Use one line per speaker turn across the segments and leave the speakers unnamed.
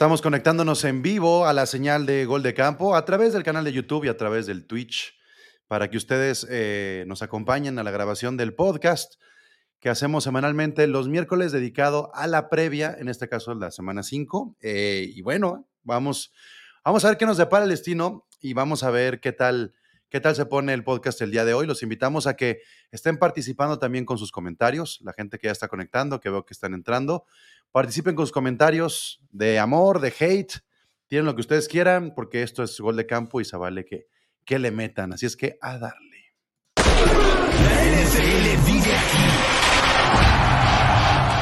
Estamos conectándonos en vivo a la señal de Gol de Campo a través del canal de YouTube y a través del Twitch para que ustedes eh, nos acompañen a la grabación del podcast que hacemos semanalmente los miércoles dedicado a la previa, en este caso la semana 5. Eh, y bueno, vamos, vamos a ver qué nos depara el destino y vamos a ver qué tal, qué tal se pone el podcast el día de hoy. Los invitamos a que estén participando también con sus comentarios, la gente que ya está conectando, que veo que están entrando. Participen con sus comentarios de amor, de hate, tienen lo que ustedes quieran, porque esto es gol de campo y se vale que, que le metan. Así es que a darle.
La NFL vive aquí.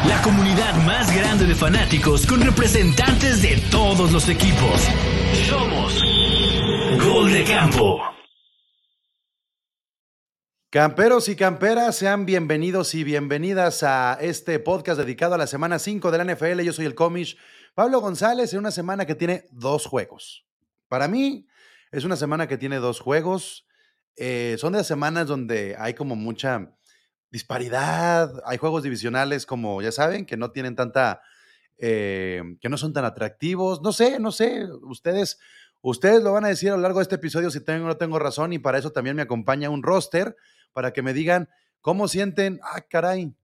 La comunidad más grande de fanáticos con representantes de todos los equipos. Somos Gol de Campo.
Camperos y camperas, sean bienvenidos y bienvenidas a este podcast dedicado a la semana 5 de la NFL. Yo soy el comish Pablo González en una semana que tiene dos juegos. Para mí es una semana que tiene dos juegos. Eh, son de las semanas donde hay como mucha disparidad. Hay juegos divisionales como, ya saben, que no tienen tanta, eh, que no son tan atractivos. No sé, no sé. Ustedes, ustedes lo van a decir a lo largo de este episodio si tengo o no tengo razón y para eso también me acompaña un roster para que me digan cómo sienten. Ah, caray.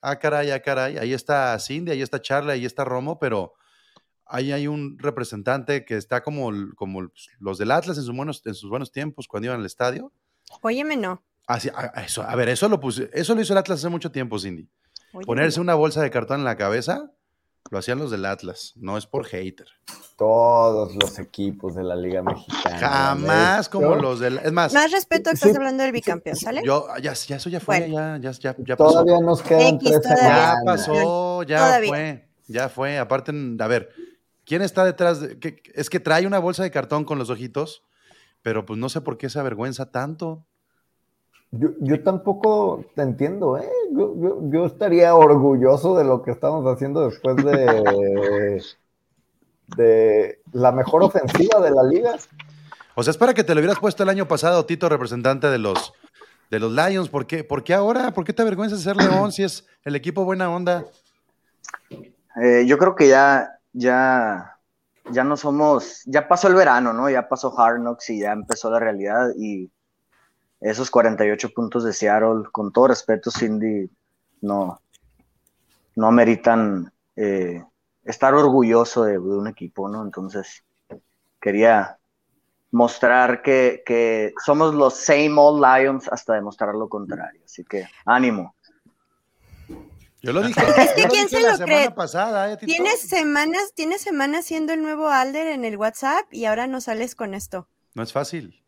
Ah, caray, ah, caray. Ahí está Cindy, ahí está Charlie, ahí está Romo, pero ahí hay un representante que está como, como los del Atlas en sus, buenos, en sus buenos tiempos cuando iban al estadio.
Óyeme, no.
Ah, sí, a, eso, a ver, eso lo, puse, eso lo hizo el Atlas hace mucho tiempo, Cindy.
Óyeme,
Ponerse una bolsa de cartón en la cabeza, lo hacían los del Atlas, no es por hater.
Todos los equipos de la Liga Mexicana.
Jamás como los del... Es más,
Más respeto que estás
Sí,
hablando del bicampeón, ¿sale?
yo, ya, ya eso ya fue,
Bueno.
ya, ya, ya, ya pasó.
Todavía nos quedan
X,
tres
todavía.
Ya pasó, ya
Todavía.
fue, ya fue. Aparte, a ver, ¿quién está detrás? De, es que trae una bolsa de cartón con los ojitos, pero pues no sé por qué se avergüenza tanto.
Yo, yo tampoco te entiendo, ¿eh? Yo, yo- yo estaría orgulloso de lo que estamos haciendo después de, de la mejor ofensiva de la liga.
O sea, es para que te lo hubieras puesto el año pasado, Tito, representante de los, de los Lions. ¿Por qué, ¿Por qué ahora? ¿Por qué te avergüenzas de ser León si es el equipo buena onda?
Eh, yo creo que ya, ya, ya no somos, ya pasó el verano, ¿no? Ya pasó Hard Knocks y ya empezó la realidad y esos 48 puntos de Seattle, con todo respeto, Cindy, no, no meritan eh, estar orgulloso de, de un equipo, ¿no? Entonces, quería mostrar que, que somos los same old Lions hasta demostrar lo contrario. Así que, ánimo.
Yo lo dije.
Es que ¿quién se lo cree?
pasada, ¿eh?
Tienes semanas, tienes semanas siendo el nuevo Alder en el WhatsApp y ahora no sales con esto.
No es fácil.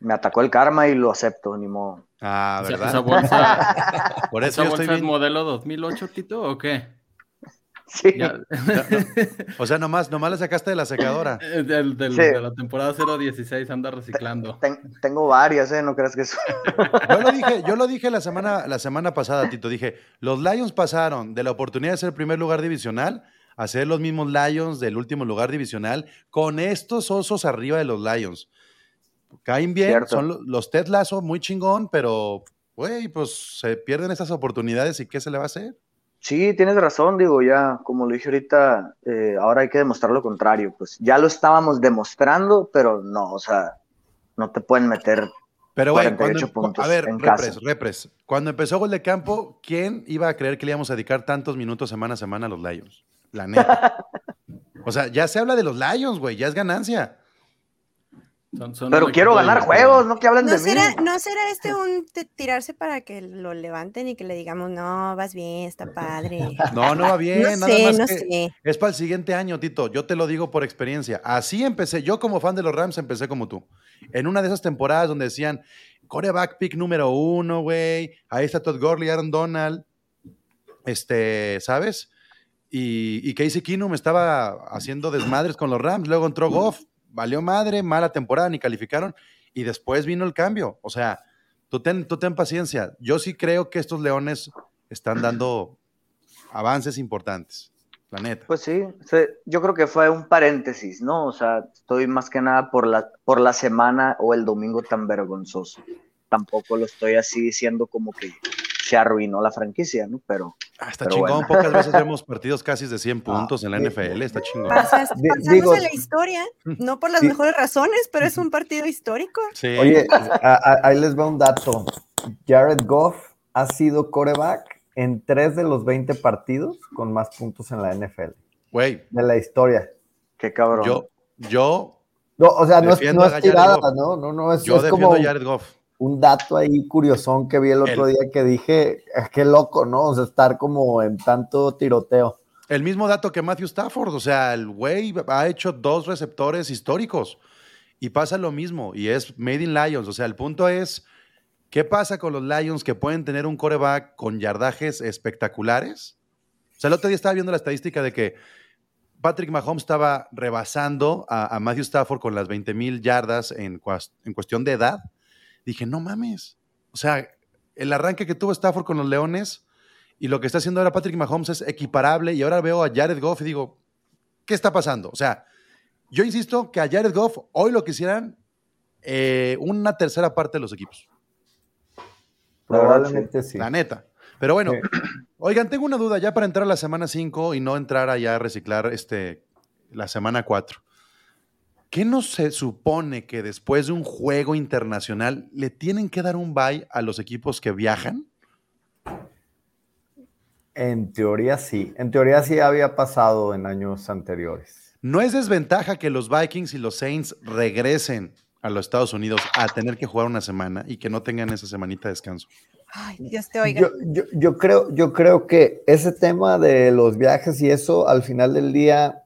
Me atacó el karma y lo acepto, ni modo.
Ah, ¿verdad?
¿Esa bolsa,
Por eso
esa
yo
bolsa
estoy
es
bien.
modelo 2008, Tito, o qué?
Sí.
Ya-
O sea, nomás, nomás le sacaste de la secadora.
Del- del-
Sí.
De la temporada 016 anda reciclando.
Ten- tengo varias, ¿eh? No creas que eso.
Yo lo dije, yo lo dije la semana, la semana pasada, Tito. Dije, los Lions pasaron de la oportunidad de ser primer lugar divisional a ser los mismos Lions del último lugar divisional con estos osos arriba de los Lions. Caen bien,
Cierto.
son lo- los Ted Lasso muy chingón, pero, güey, pues se pierden estas oportunidades y ¿qué se le va a hacer?
Sí, tienes razón, digo, ya, como lo dije ahorita, eh, ahora hay que demostrar lo contrario. Pues ya lo estábamos demostrando, pero no, o sea, no te pueden meter.
Pero, güey,
48
cuando-
puntos
a ver,
en
repres,
casa.
repres. Cuando empezó Gol de Campo, ¿quién iba a creer que le íbamos a dedicar tantos minutos semana a semana a los Lions? La neta. o sea, ya se habla de los Lions, güey, ya es ganancia.
Son- son
Pero quiero
de-
ganar juegos, no que hablen
¿No
de
será,
mí.
¿No será este un tirarse para que lo levanten y que le digamos, no, vas bien, está padre?
No, no va bien,
no
nada
sé,
más
no
que
sé.
es para el siguiente año, Tito. Yo te lo digo por experiencia. Así empecé. Yo como fan de los Rams empecé como tú. En una de esas temporadas donde decían, coreback pick número uno, güey. Ahí está Todd Gurley, Aaron Donald. Este, ¿sabes? Y, y Casey Keenum estaba haciendo desmadres con los Rams. Luego entró Goff. Valió madre, mala temporada, ni calificaron. Y después vino el cambio. O sea, tú ten, tú ten paciencia. Yo sí creo que estos Leones están dando avances importantes. La neta.
Pues sí, yo creo que fue un paréntesis, ¿no? O sea, estoy más que nada por la, por la semana o el domingo tan vergonzoso. Tampoco lo estoy así diciendo como que se arruinó la franquicia, ¿no? Pero
Ah, está
Pero
chingón.
bueno.
Pocas veces vemos partidos casi de 100
Ah,
puntos en la. NFL. Está chingón.
Pasa-
Di-
pasamos
digo-
en la historia, no por las
Sí.
mejores razones, pero es un partido histórico.
Sí.
Oye, a- a- ahí les va un dato. Jared Goff ha sido coreback en tres de los 20 partidos con más puntos en la NFL,
Güey,
de la historia.
qué cabrón.
yo, yo,
No, o sea, no es, no
a
tirada. ¿no? No, no, es,
yo
es
defiendo
como
a Jared Goff.
Un dato ahí curiosón que vi el otro
El-
día que dije, "Ah, qué loco, ¿no? O sea, estar como en tanto tiroteo.
El mismo dato que Matthew Stafford. O sea, el güey ha hecho dos receptores históricos. Y pasa lo mismo. Y es Made in Lions. O sea, el punto es, ¿qué pasa con los Lions que pueden tener un coreback con yardajes espectaculares? O sea, el otro día estaba viendo la estadística de que Patrick Mahomes estaba rebasando a, a Matthew Stafford con las 20 mil yardas en, cuas- en cuestión de edad. Dije, no mames. O sea, el arranque que tuvo Stafford con los Leones y lo que está haciendo ahora Patrick Mahomes es equiparable. Y ahora veo a Jared Goff y digo, ¿qué está pasando? O sea, yo insisto que a Jared Goff hoy lo quisieran eh, una tercera parte de los equipos.
Probablemente sí.
La neta. Pero bueno,
Sí.
oigan, tengo una duda ya para entrar a la semana 5 y no entrar allá a reciclar este, la semana 4. ¿Qué no se supone que después de un juego internacional le tienen que dar un bye a los equipos que viajan?
En teoría sí. En teoría sí había pasado en años anteriores.
¿No es desventaja que los Vikings y los Saints regresen a los Estados Unidos a tener que jugar una semana y que no tengan esa semanita de descanso?
Ay, Dios te oiga.
Yo, yo, yo creo, yo creo que ese tema de los viajes y eso, al final del día,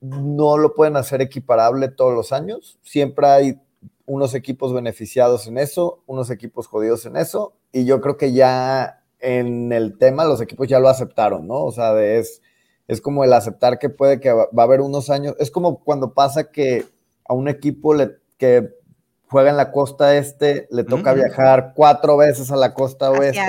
no lo pueden hacer equiparable todos los años. Siempre hay unos equipos beneficiados en eso, unos equipos jodidos en eso, y yo creo que ya en el tema los equipos ya lo aceptaron, ¿no? O sea, de- es, es como el aceptar que puede que va, va a haber unos años, es como cuando pasa que a un equipo le, que juega en la costa este le toca viajar cuatro veces a la costa
¿A
oeste.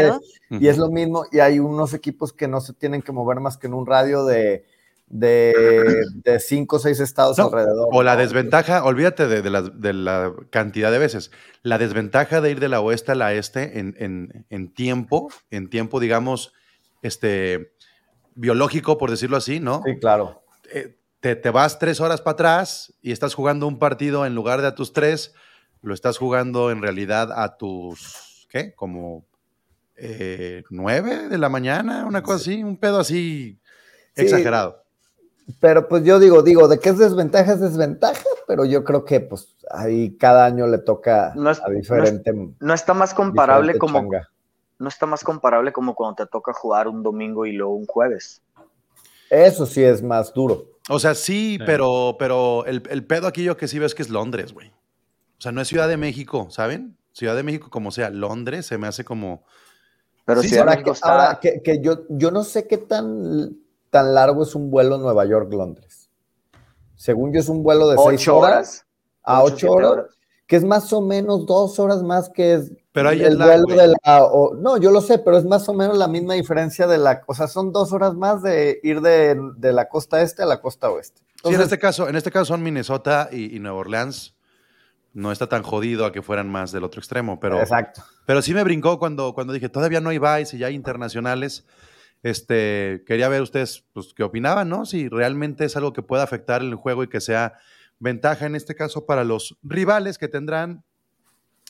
Y es lo mismo, y hay unos equipos que no se tienen que mover más que en un radio de, de, de cinco o seis estados
No,
alrededor.
O la
¿no?
desventaja, olvídate de, de la, de la cantidad de veces. La desventaja de ir de la oeste a la este en, en- en tiempo, en tiempo, digamos, este, biológico, por decirlo así, ¿no?
Sí, claro.
Eh, te, te vas tres horas para atrás y estás jugando un partido en lugar de a tus tres, lo estás jugando en realidad a tus, ¿qué? Como eh, nueve de la mañana, una cosa así, un pedo así
Sí.
exagerado.
Pero pues yo digo, digo, de qué es desventaja es desventaja, pero yo creo que pues ahí cada año le toca
No es-
a diferente.
No está más comparable como
changa.
no está más comparable como cuando te toca jugar un domingo y luego un jueves.
Eso sí es más duro.
O sea, sí,
Sí.
pero, pero el, el pedo aquí yo que sí veo es que es Londres, güey. O sea, no es Ciudad de México, ¿saben? Ciudad de México como sea, Londres se me hace como...
Pero
Sí,
México
que,
está
ahora que, que yo, yo no sé qué tan, tan largo es un vuelo Nueva York-Londres. Según yo es un vuelo de seis
ocho
horas,
horas.
a
ocho,
horas, que es más o menos dos horas más que es
Pero hay
el vuelo de la... o- no, yo lo sé, pero es más o menos la misma diferencia de la... O sea, son dos horas más de ir de, de la costa este a la costa oeste.
Sí, en
Entonces,
este caso, en este caso son Minnesota y, y Nueva Orleans. No está tan jodido a que fueran más del otro extremo, pero,
Exacto.
pero sí me brincó cuando, cuando dije, todavía no hay buys y ya hay internacionales. Este, quería ver ustedes pues, qué opinaban, ¿no? Si realmente es algo que pueda afectar el juego y que sea ventaja en este caso para los rivales que tendrán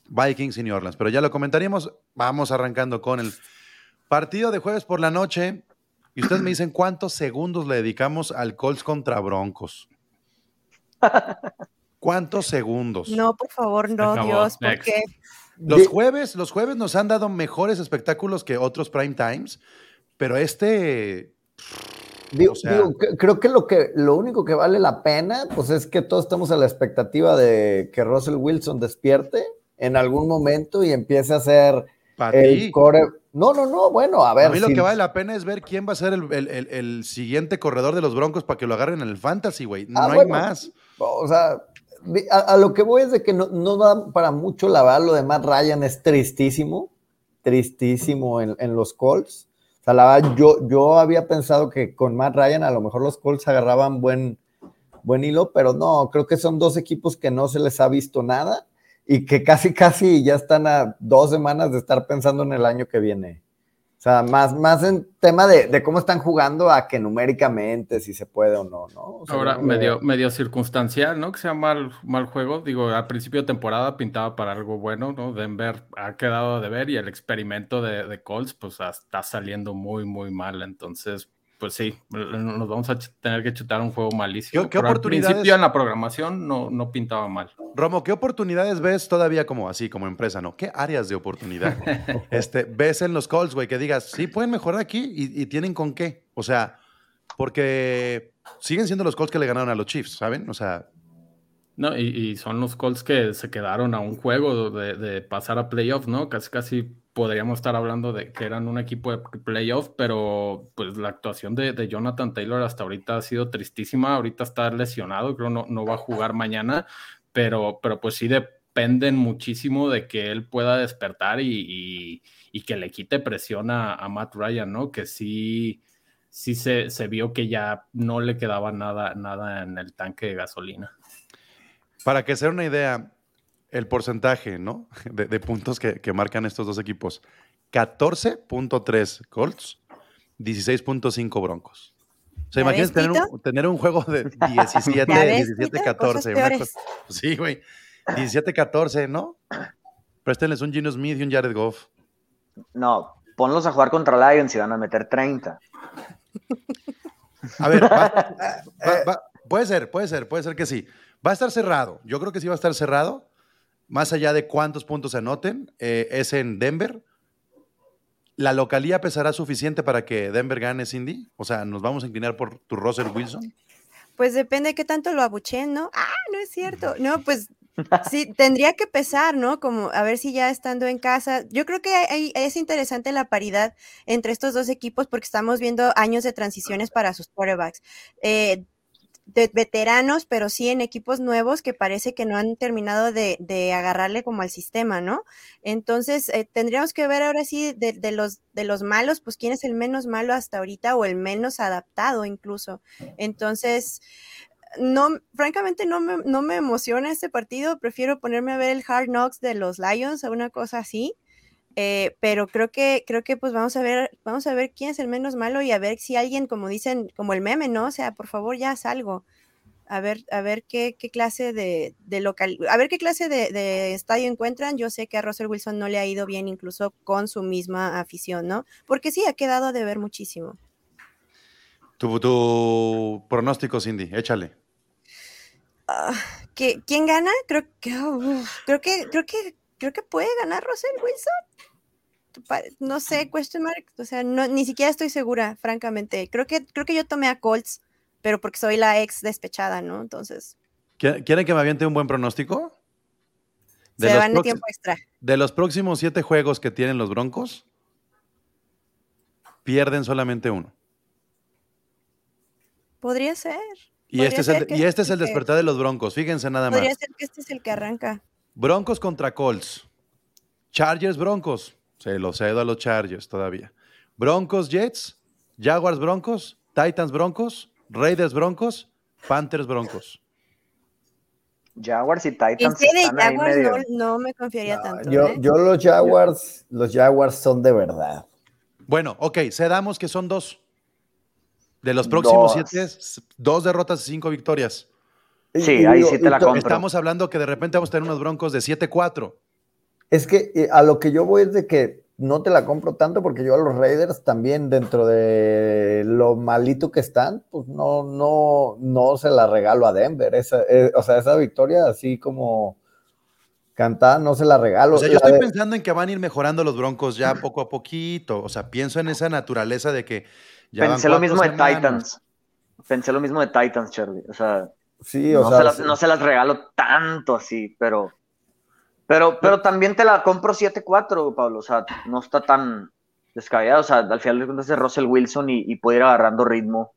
Vikings y New Orleans. Pero ya lo comentaríamos. Vamos arrancando con el partido de jueves por la noche. Y ustedes me dicen cuántos segundos le dedicamos al Colts contra Broncos. ¿Cuántos segundos?
No, por favor, no. Dios, porque
Los jueves, los jueves nos han dado mejores espectáculos que otros prime times, pero este
Digo,
O sea-
digo, que- creo que lo, que lo único que vale la pena, pues es que todos estamos a la expectativa de que Russell Wilson despierte en algún momento y empiece a ser el
ti.
core. No, no, no, bueno, a ver.
A mí lo
si-
que vale la pena es ver quién va a ser el, el- el- el siguiente corredor de los Broncos para que lo agarren en el fantasy, güey. No
Ah,
hay
bueno.
más.
O sea, a, a lo que voy es de que no, no da para mucho la verdad, lo de Matt Ryan es tristísimo, tristísimo en, en los Colts. Sea, yo, yo había pensado que con Matt Ryan a lo mejor los Colts agarraban buen, buen hilo, pero no, creo que son dos equipos que no se les ha visto nada. y que casi, casi ya están a dos semanas de estar pensando en el año que viene. O sea, más, más en tema de, de cómo están jugando a que numéricamente si se puede o no, ¿no? O sea,
Ahora, medio, medio circunstancial, ¿no? Que sea mal, mal juego. Digo, al principio de temporada pintaba para algo bueno, ¿no? Denver ha quedado de ver y el experimento de, de Colts, pues está saliendo muy, muy mal. Entonces, pues sí, nos vamos a tener que chutar un juego malísimo.
¿Qué- qué
Pero al principio en la programación no, no pintaba mal.
Romo, ¿qué oportunidades ves todavía como así, como empresa, no? ¿Qué áreas de oportunidad este, ves en los Colts, güey, que digas, sí, pueden mejorar aquí y, y tienen con qué? O sea, porque siguen siendo los Colts que le ganaron a los Chiefs, ¿saben? O sea,
No, y, y son los Colts que se quedaron a un juego de, de pasar a playoff, ¿no? Casi, casi podríamos estar hablando de que eran un equipo de playoff, pero pues la actuación de, Jonathan Taylor hasta ahorita ha sido tristísima. Ahorita está lesionado, creo no, no va a jugar mañana, pero, pero pues sí dependen muchísimo de que él pueda despertar y, y- y que le quite presión a, a Matt Ryan, ¿no? Que sí, sí se, se vio que ya no le quedaba nada, nada en el tanque de gasolina.
para que sea una idea, el porcentaje, ¿no? De, de puntos que, que marcan estos dos equipos. 14.3 Colts, 16.5 Broncos. O sea,
¿Ya
imagínate tener un, tener un juego de 17,
¿Ya ves,
17,
Tito?
14.
Cosas
una
peores.
cosa- sí, güey. 17, 14, ¿no? Préstenles un Gino Smith y un Jared Goff.
No, ponlos a jugar contra Lions y van a meter 30.
A ver, va- va- va- puede ser, puede ser, puede ser que sí. Va a estar cerrado. Yo creo que sí va a estar cerrado. Más allá de cuántos puntos se anoten, eh, es en Denver. ¿La localía pesará suficiente para que Denver gane, Cindy? O sea, ¿nos vamos a inclinar por tu Russell Wilson?
Pues depende de qué tanto lo abuchen, ¿no? Ah, no es cierto. No, pues sí, tendría que pesar, ¿no? Como a ver si ya estando en casa. Yo creo que hay- es interesante la paridad entre estos dos equipos porque estamos viendo años de transiciones para sus quarterbacks. Eh, de veteranos, pero sí en equipos nuevos que parece que no han terminado de, de agarrarle como al sistema, ¿no? Entonces, eh, tendríamos que ver ahora sí de, de los, de los malos, pues quién es el menos malo hasta ahorita o el menos adaptado incluso. Entonces, no, francamente no me, no me emociona este partido, prefiero ponerme a ver el Hard Knocks de los Lions o una cosa así. Eh, pero creo que, creo que pues vamos a ver, vamos a ver quién es el menos malo y a ver si alguien, como dicen, como el meme, ¿no? O sea, por favor, ya haz algo. A ver, a ver qué, qué clase de, de local, a ver qué clase de, de estadio encuentran. Yo sé que a Russell Wilson no le ha ido bien incluso con su misma afición, ¿no? Porque sí, ha quedado de ver muchísimo.
Tu, tu pronóstico, Cindy, échale.
¿que- ¿Quién gana? Creo que, creo que, creo que, creo que puede ganar Russell Wilson. No sé, question mark. O sea, no, ni siquiera estoy segura, francamente. Creo que, creo que yo tomé a Colts, pero porque soy la ex despechada, ¿no? Entonces,
¿Qui- ¿Quieren que me aviente un buen pronóstico? De
se
los
van de tiempo extra.
De los próximos siete juegos que tienen los Broncos, pierden solamente uno.
Podría ser.
Y
Podría
este, es el, y este es el despertar de los Broncos. Fíjense nada más.
Podría ser que este es el que arranca.
Broncos contra Colts. Chargers Broncos. Se lo cedo a los Chargers todavía. Broncos Jets. Jaguars Broncos. Titans Broncos. Raiders Broncos. Panthers Broncos.
Jaguars y Titans
de Jaguars
medio.
no, no me confiaría tanto.
yo,
¿eh?
yo los Jaguars, los Jaguars son de verdad.
Bueno, ok, cedamos que son dos. De los próximos
Dos.
siete, dos derrotas y cinco victorias.
Sí, ahí sí te la compro.
Estamos hablando que de repente vamos a tener unos broncos de 7-4.
Es que eh, a lo que yo voy es de que no te la compro tanto porque yo a los Raiders también dentro de lo malito que están, pues no, no, no se la regalo a Denver. Esa, eh, o sea, esa victoria así como cantada no se la regalo.
O sea, yo estoy
de-
pensando en que van a ir mejorando los broncos ya poco a poquito. O sea, pienso en esa naturaleza de que ya van
Pensé lo mismo de
semanas.
Titans. Pensé lo mismo de Titans, Charlie. O sea,
sí, o
no,
sea,
se las,
sí.
no se las regalo tanto así, pero. Pero, pero también te la compro 7-4, Pablo. O sea, no está tan descabellado. O sea, al final de cuentas es Russell Wilson y, y puede ir agarrando ritmo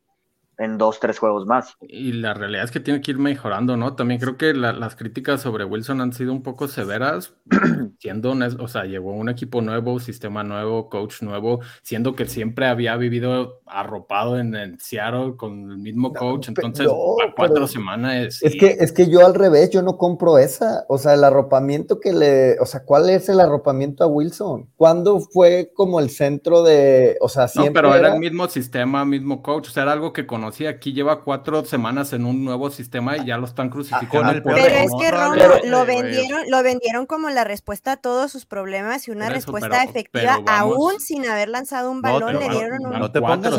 en dos, tres juegos más.
Y la realidad es que tiene que ir mejorando, ¿no? También creo que la- las críticas sobre Wilson han sido un poco severas, siendo honesto, o sea, llegó un equipo nuevo, sistema nuevo, coach nuevo, siendo que siempre había vivido arropado en, el Seattle con el mismo coach,
No,
entonces
no,
a cuatro semanas.
Es
sí.
que, es que yo al revés, yo no compro esa. O sea, el arropamiento que le. O sea, ¿cuál es el arropamiento a Wilson? ¿Cuándo fue como el centro de. O sea,
No,
siempre.
pero era
era-
el mismo sistema, mismo coach, o sea, era algo que conocía. Aquí lleva cuatro semanas en un nuevo sistema y ya lo están crucificando. por
peor
Pero es
no-
que Romo
probable,
lo
güey.
vendieron, lo vendieron como la respuesta a todos sus problemas y una
eso,
respuesta
pero-
efectiva,
pero vamos-
aún sin haber lanzado un
No,
balón,
pero
le dieron un.
No te pongas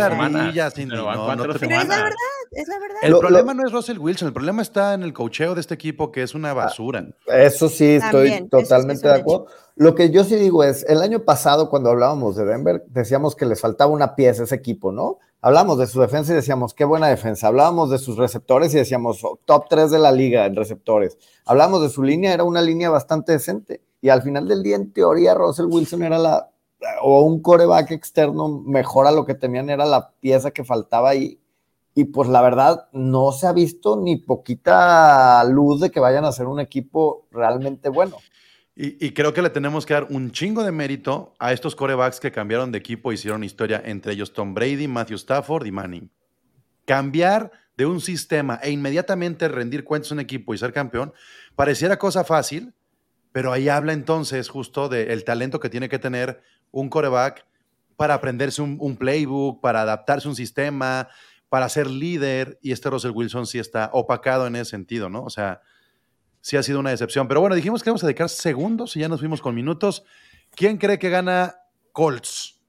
Cindy,
pero
no,
cuatro
no te-
Pero es la verdad, es la verdad.
El
Lo-
problema no es Russell Wilson, el problema está en el cocheo de este equipo que es una basura.
Eso sí, estoy
También, es
totalmente
un
de acuerdo. Lo que yo sí digo es, el año pasado cuando hablábamos de Denver, decíamos que les faltaba una pieza a ese equipo, ¿no? Hablamos de su defensa y decíamos, qué buena defensa. Hablábamos de sus receptores y decíamos, oh, top 3 de la liga en receptores. Hablamos de su línea, era una línea bastante decente. Y al final del día, en teoría, Russell Wilson era la, o un coreback externo mejor a lo que tenían, era la pieza que faltaba ahí. Y pues la verdad, no se ha visto ni poquita luz de que vayan a ser un equipo realmente bueno.
Y, creo que le tenemos que dar un chingo de mérito a estos corebacks que cambiaron de equipo e hicieron historia, entre ellos Tom Brady, Matthew Stafford y Manning. Cambiar de un sistema e inmediatamente rendir cuentas a un equipo y ser campeón pareciera cosa fácil, pero ahí habla entonces justo del talento que tiene que tener un coreback para aprenderse un, un playbook, para adaptarse a un sistema, para ser líder. Y este Russell Wilson sí está opacado en ese sentido, ¿no? O sea, sí ha sido una decepción. Pero bueno, dijimos que vamos a dedicar segundos y ya nos fuimos con minutos. ¿Quién cree que gana Colts?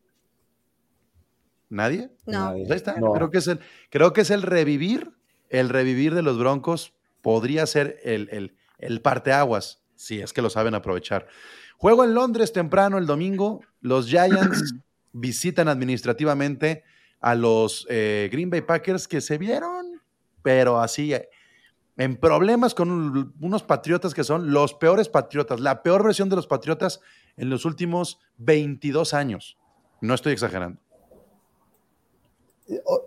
¿Nadie?
No.
Pues ahí está.
No.
Creo, que es el, creo que es el revivir. El revivir de los Broncos podría ser el, el, el parteaguas, si es que lo saben aprovechar. Juego en Londres temprano el domingo. Los Giants visitan administrativamente a los eh, Green Bay Packers que se vieron, pero así, eh, en problemas con un- unos patriotas que son los peores patriotas, la peor versión de los patriotas en los últimos 22 años. No estoy exagerando.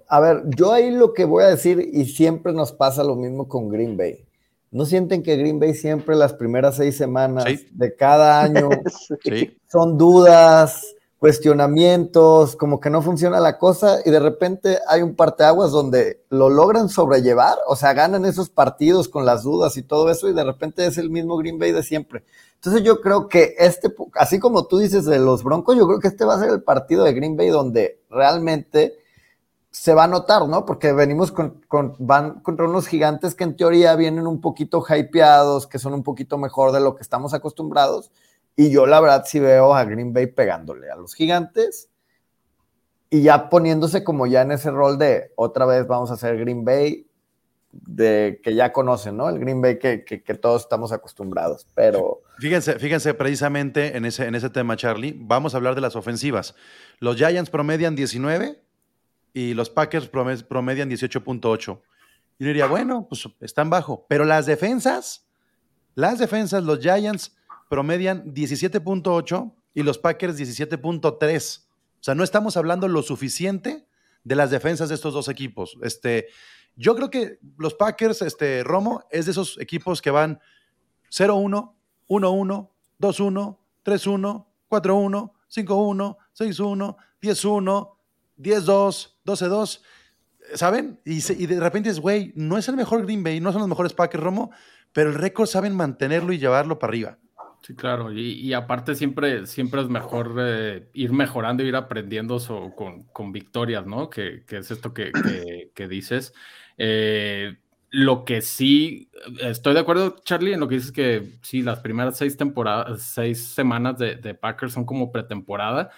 A ver, yo ahí lo que voy a decir, y siempre nos pasa lo mismo con Green Bay. ¿No sienten que Green Bay siempre las primeras seis semanas
Sí.
de cada año
Sí.
son dudas, cuestionamientos, como que no funciona la cosa y de repente hay un parteaguas donde lo logran sobrellevar, o sea, ganan esos partidos con las dudas y todo eso y de repente es el mismo Green Bay de siempre. Entonces yo creo que este, así como tú dices de los Broncos, yo creo que este va a ser el partido de Green Bay donde realmente se va a notar, ¿no? Porque venimos con, con- van contra unos gigantes que en teoría vienen un poquito hypeados, que son un poquito mejor de lo que estamos acostumbrados. Y yo la verdad sí veo a Green Bay pegándole a los gigantes y ya poniéndose como ya en ese rol de otra vez vamos a hacer Green Bay, de que ya conocen, ¿no? El Green Bay que, que- que todos estamos acostumbrados. Pero
Fíjense, fíjense precisamente en ese, en ese tema, Charlie. Vamos a hablar de las ofensivas. Los Giants promedian 19 y los Packers prome- promedian 18.8. Y diría, bueno, pues están bajo. Pero las defensas, las defensas, los Giants promedian 17.8 y los Packers 17.3. O sea, no estamos hablando lo suficiente de las defensas de estos dos equipos. Este, yo creo que los Packers, este, Romo, es de esos equipos que van 0-1, 1-1, 2-1, 3-1, 4-1, 5-1, 6-1, 10-1, 10-2, 12-2. ¿Saben? Y, de repente es, güey, no es el mejor Green Bay, no son los mejores Packers, Romo, pero el récord saben mantenerlo y llevarlo para arriba.
Sí, claro, y, aparte siempre, siempre es mejor eh, ir mejorando, ir aprendiendo so- con, con victorias, ¿no? Que, que es esto que, que- que dices. Eh, lo que sí, estoy de acuerdo, Charlie, en lo que dices que sí, las primeras seis temporadas, seis semanas de, de Packers son como pretemporada,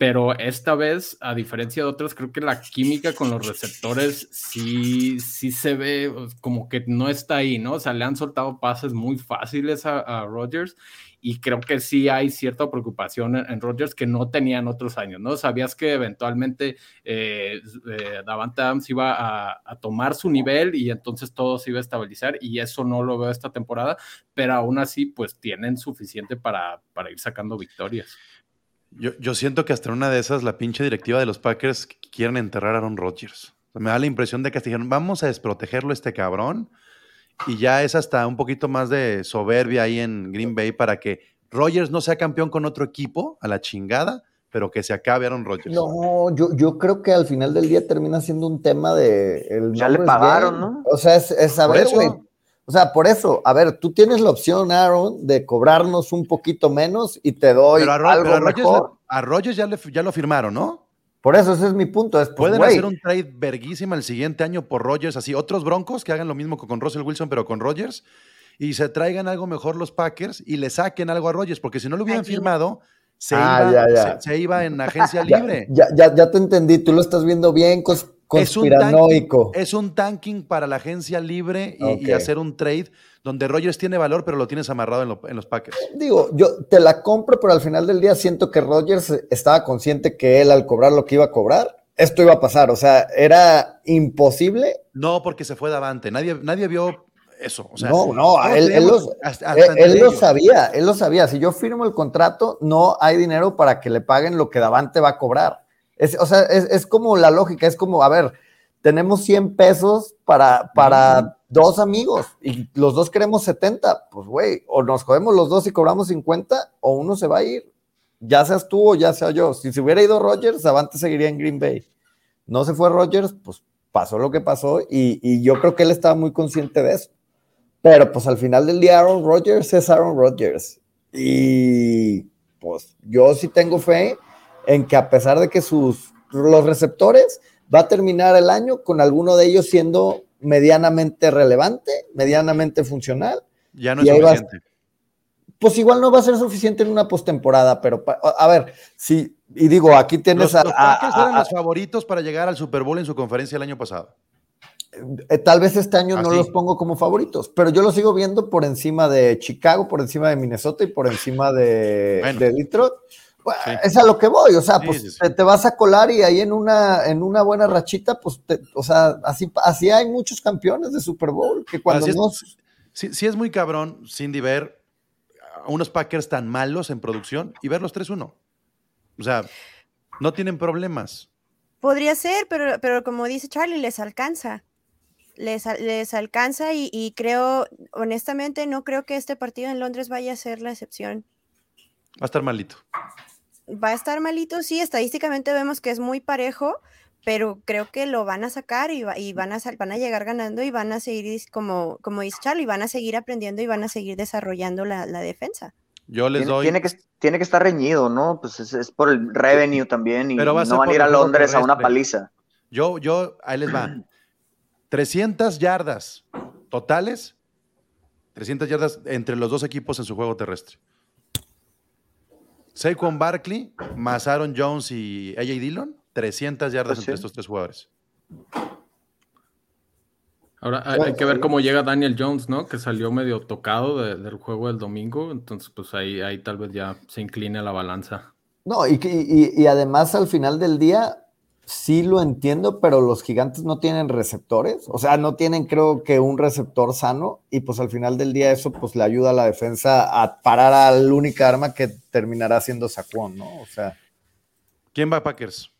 pero esta vez, a diferencia de otras, creo que la química con los receptores sí, sí se ve como que no está ahí, ¿no? O sea, le han soltado pases muy fáciles a, a Rodgers y creo que sí hay cierta preocupación en, en Rodgers que no tenían otros años, ¿no? Sabías que eventualmente eh, eh, Davante Adams iba a, a tomar su nivel y entonces todo se iba a estabilizar y eso no lo veo esta temporada, pero aún así pues tienen suficiente para, para ir sacando victorias.
Yo, yo siento que hasta en una de esas la pinche directiva de los Packers quieren enterrar a Aaron Rodgers. O sea, me da la impresión de que dijeron, vamos a desprotegerlo a este cabrón. Y ya es hasta un poquito más de soberbia ahí en Green Bay para que Rodgers no sea campeón con otro equipo, a la chingada, pero que se acabe Aaron Rodgers.
No, yo, yo creo que al final del día termina siendo un tema de. El
Ya le pagaron. ¿no?
O sea, es, es a ver, güey. O sea, por eso, a ver, tú tienes la opción, Aaron, de cobrarnos un poquito menos y te doy
Pero a, Ro-
algo
pero a Rodgers,
mejor.
a Rodgers ya, le- ya lo firmaron, ¿no?
Por eso, ese es mi punto. Es, pues,
Pueden hacer un trade verguísima el siguiente año por Rodgers, así otros broncos que hagan lo mismo que con Russell Wilson, pero con Rodgers, y se traigan algo mejor los Packers y le saquen algo a Rodgers, porque si no lo hubieran
Aquí.
firmado, se,
Ah,
iba,
ya, ya.
Se, se iba en agencia libre.
ya, ya, ya te entendí, tú lo estás viendo bien
Es un
conspiranoico.
Es un tanking para la agencia libre y, hacer un trade donde Rodgers tiene valor, pero lo tienes amarrado en, lo- en los Packers.
Digo, yo te la compro, pero al final del día siento que Rodgers estaba consciente que él al cobrar lo que iba a cobrar, esto iba a pasar. O sea, era imposible.
No, porque se fue Davante. Nadie, nadie vio eso. O sea,
no, no, él, él
hasta-
él- lo sabía, él lo sabía. Si yo firmo el contrato, no hay dinero para que le paguen lo que Davante va a cobrar. Es, o sea, es, es como la lógica, es como, a ver, tenemos 100 pesos para, para dos amigos y los dos queremos 70, pues güey, o nos jodemos los dos y cobramos 50 o uno se va a ir, ya seas tú o ya sea yo. Si se hubiera ido Rogers, Davante seguiría en Green Bay. No se fue Rogers, pues pasó lo que pasó y, y yo creo que él estaba muy consciente de eso. Pero pues al final del día Aaron Rodgers es Aaron Rodgers. Y pues yo sí tengo fe en que a pesar de que sus los receptores va a terminar el año con alguno de ellos siendo medianamente relevante, medianamente funcional.
Ya no es suficiente.
Pues igual no va a ser suficiente en una postemporada, pero pa- a ver, sí, y digo, aquí tienes
Los,
a,
los
a-
eran
a-
los favoritos para llegar al Super Bowl en su conferencia el año pasado.
Eh, tal vez este año no los pongo como favoritos, pero yo los sigo viendo por encima de Chicago, por encima de Minnesota y por encima de,
Bueno.
de Detroit. Bueno,
Sí.
Es a lo que voy, o sea,
Sí,
pues
sí, sí.
Te, te vas a colar y ahí en una, en una buena rachita, pues, te- o sea, así, así hay muchos campeones de Super Bowl que cuando
Así es.
no...
Sí, sí es muy cabrón, Cindy, ver a unos Packers tan malos en producción y ver los 3-1. O sea, no tienen problemas.
Podría ser, pero, pero como dice Charlie, les alcanza. Les, les alcanza y, y creo, honestamente, no creo que este partido en Londres vaya a ser la excepción.
Va a estar malito.
Va a estar malito, sí, estadísticamente vemos que es muy parejo, pero creo que lo van a sacar y, va- y van, a, sal- van a llegar ganando y van a seguir, como, como dice Charlie, van a seguir aprendiendo y van a seguir desarrollando la, la defensa.
Yo les
Tiene,
doy.
tiene que, tiene que estar reñido, ¿no? Pues es, es por el revenue también y
Pero va
no van a ir a Londres a una paliza.
Yo, yo, ahí les va. 300 yardas totales. 300 yardas entre los dos equipos en su juego terrestre. Saquon Barkley más Aaron Jones y AJ Dillon. 300 yardas
Pues
entre estos tres jugadores.
Ahora hay, hay que ver cómo llega Daniel Jones, ¿no? Que salió medio tocado de- del juego del domingo. Entonces, pues ahí, ahí tal vez ya se incline la balanza.
No, y, y, y además al final del día sí lo entiendo, pero los gigantes no tienen receptores, o sea, no tienen creo que un receptor sano y pues al final del día eso pues le ayuda a la defensa a parar a la única arma que terminará siendo Saquon, ¿no? O sea,
¿Quién va a Packers?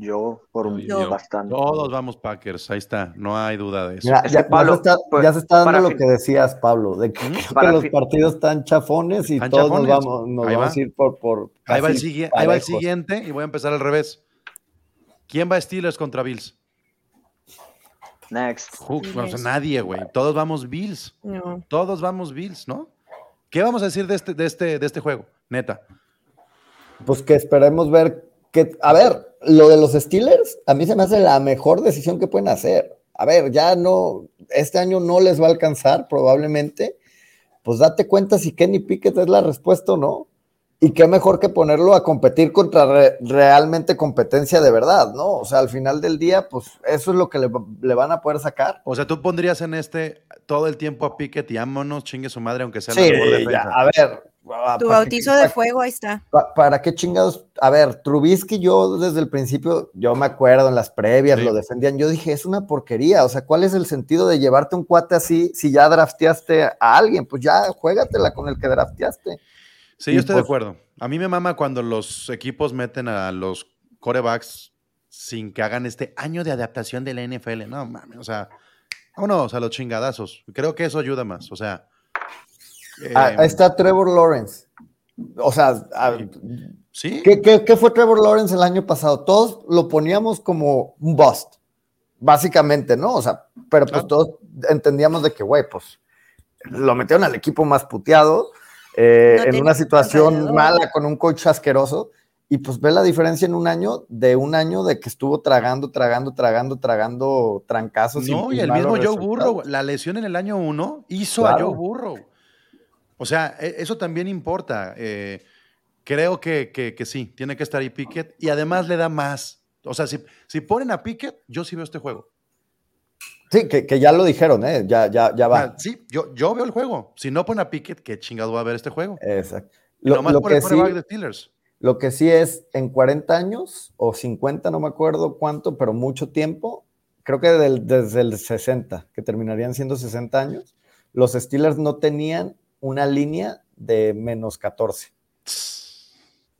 Yo, por un
Yo.
bastante.
Todos vamos Packers. Ahí está. No hay duda de eso.
mira,
Es
ya,
que, Pablo,
ya se está,
pues,
ya se está dando
para
lo que decías, Pablo, de que, los partidos están chafones y
Están
todos
chafones.
nos vamos, nos vamos
va.
a ir por... por
Ahí va, el ahí va el siguiente y voy a empezar al revés. ¿Quién va a Steelers contra Bills?
Next.
O sea, nadie, güey. Todos vamos Bills.
No.
Todos vamos Bills, ¿no? ¿Qué vamos a decir de este, de este, de este juego? Neta.
Pues que esperemos ver que, a ver, lo de los Steelers, a mí se me hace la mejor decisión que pueden hacer. A ver, ya no, este año no les va a alcanzar probablemente. Pues date cuenta si Kenny Pickett es la respuesta o no. Y qué mejor que ponerlo a competir contra re- realmente competencia de verdad, ¿no? O sea, al final del día, pues eso es lo que le, le van a poder sacar.
O sea, tú pondrías en este todo el tiempo a Pickett y vámonos, chingue su madre, aunque sea la
Sí,
mejor
ya, a ver. ¿Para
Tu
qué-
bautizo de fuego, ahí está.
Pa- ¿Para qué chingados? A ver, Trubisky, yo desde el principio, yo me acuerdo en las previas,
Sí.
lo defendían. Yo dije, es una porquería. O sea, ¿cuál es el sentido de llevarte un cuate así si ya drafteaste a alguien? Pues ya juégatela con el que drafteaste.
Sí,
Y
yo estoy de
pues-
acuerdo. A mí me mama cuando los equipos meten a los corebacks sin que hagan este año de adaptación de la NFL. No, mames, o sea, vámonos a los chingadazos. Creo que eso ayuda más. O sea,
Ah,
eh,
ahí está Trevor Lawrence. O sea, a-
Sí.
¿qué, qué, qué fue Trevor Lawrence el año pasado? Todos lo poníamos como un bust, básicamente, ¿no? O sea, pero pues
Claro.
todos entendíamos de que, güey, pues lo metieron al equipo más puteado, eh,
No
en una situación mala con un coach asqueroso. Y pues ve la diferencia en un año de un año de que estuvo tragando, tragando, tragando, tragando trancazos.
No, y el mismo Joe. Burrow, la lesión en el año uno hizo a. Joe Burrow. O sea, e- eso también importa. Eh, creo que, que- que sí, tiene que estar ahí Pickett y además le da más. O sea, si, si ponen a Pickett, yo sí veo este juego.
Sí, que, que ya lo dijeron, ¿eh? Ya, ya, ya va.
sea, sí, yo, yo veo el juego. Si no ponen a Pickett, qué chingado va a ver este juego.
Exacto. Lo,
nomás
lo
por
que
el
sí,
de Steelers.
lo que sí es, en 40 años o 50, no me acuerdo cuánto, pero mucho tiempo, creo que del- desde el 60, que terminarían siendo 60 años, los Steelers no tenían una línea de menos 14.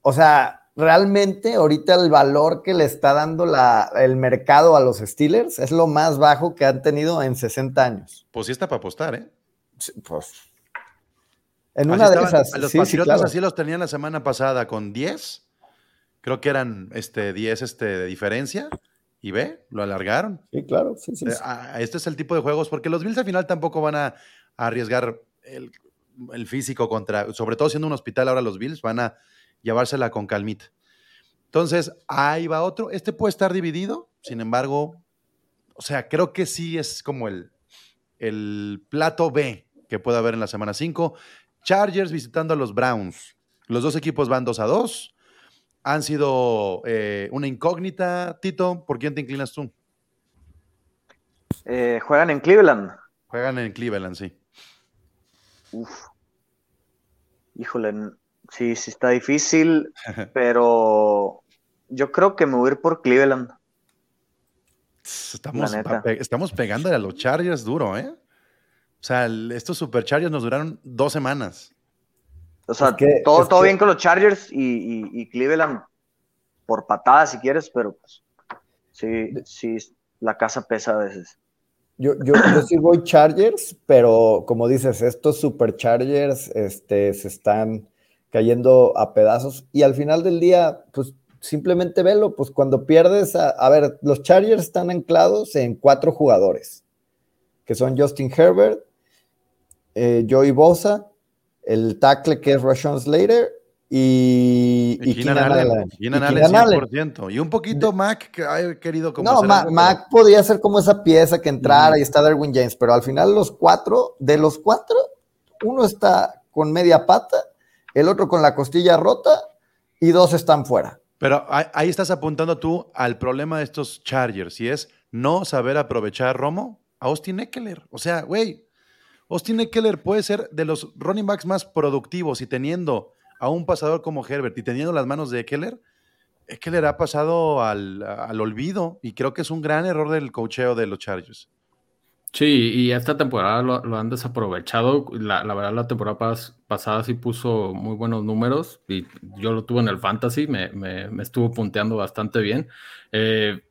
O sea, realmente ahorita el valor que le está dando la- el mercado a los Steelers es lo más bajo que han tenido en 60 años.
Pues sí está para apostar, ¿eh?
Sí, Pues, en
Así
una de
estaban-
esas.
Los
sí, sí,
Patriotas
claro.
así los tenían la semana pasada con 10. Creo que eran este, 10 este, de diferencia. Y ve, lo alargaron.
Sí, claro, sí, sí.
Eh,
sí.
ah, Este es el tipo de juegos, porque los Bills al final tampoco van a, a arriesgar el, el físico contra, sobre todo siendo un hospital ahora los Bills, van a llevársela con calmita. Entonces, ahí va otro. Este puede estar dividido, sin embargo, o sea, creo que sí es como el, el plato B que puede haber en la semana 5. Chargers visitando a los Browns. Los dos equipos van 2 a 2. Han sido eh, una incógnita. Tito, ¿por quién te inclinas tú?
Eh, juegan en Cleveland.
Juegan en Cleveland, sí.
Uf. Híjole, sí, sí está difícil, pero yo creo que me voy a ir por Cleveland.
Estamos, estamos pegándole a los Chargers duro, ¿eh? O sea, el- estos Super Chargers nos duraron dos semanas.
O sea,
Es que-
todo, todo
que-
bien con los Chargers y, y- y Cleveland por patadas si quieres, pero pues, sí, sí, la casa pesa a veces.
Yo, yo, yo sí voy Chargers, pero como dices, estos Super Chargers este, se están cayendo a pedazos. Y al final del día, pues simplemente velo, pues cuando pierdes, a, a ver, los Chargers están anclados en cuatro jugadores, que son Justin Herbert, eh, Joey Bosa, el tackle que es Rashawn Slater y,
Y,
y
Keenan
Keenan
Allen.
Allen.
Keenan
Y
Allen
Keenan Allen.
100%. Y un poquito Mac, que ha querido como
No, Ma- Mac podía ser como esa pieza que entrara y está Derwin James, pero al final los cuatro, de los cuatro, uno está con media pata, el otro con la costilla rota y dos están fuera.
Pero ahí, ahí estás apuntando tú al problema de estos Chargers, y es no saber aprovechar Romo a Austin Eckler. O sea, güey, Austin Eckler puede ser de los running backs más productivos y teniendo a un pasador como Herbert y teniendo las manos de Eckler, Eckler ha pasado al, al olvido y creo que es un gran error del cocheo de los Chargers.
Sí, y esta temporada lo, lo han desaprovechado. La, la verdad, la temporada pas- pasada sí puso muy buenos números y yo lo tuve en el fantasy, me, me- estuvo punteando bastante bien. Eh,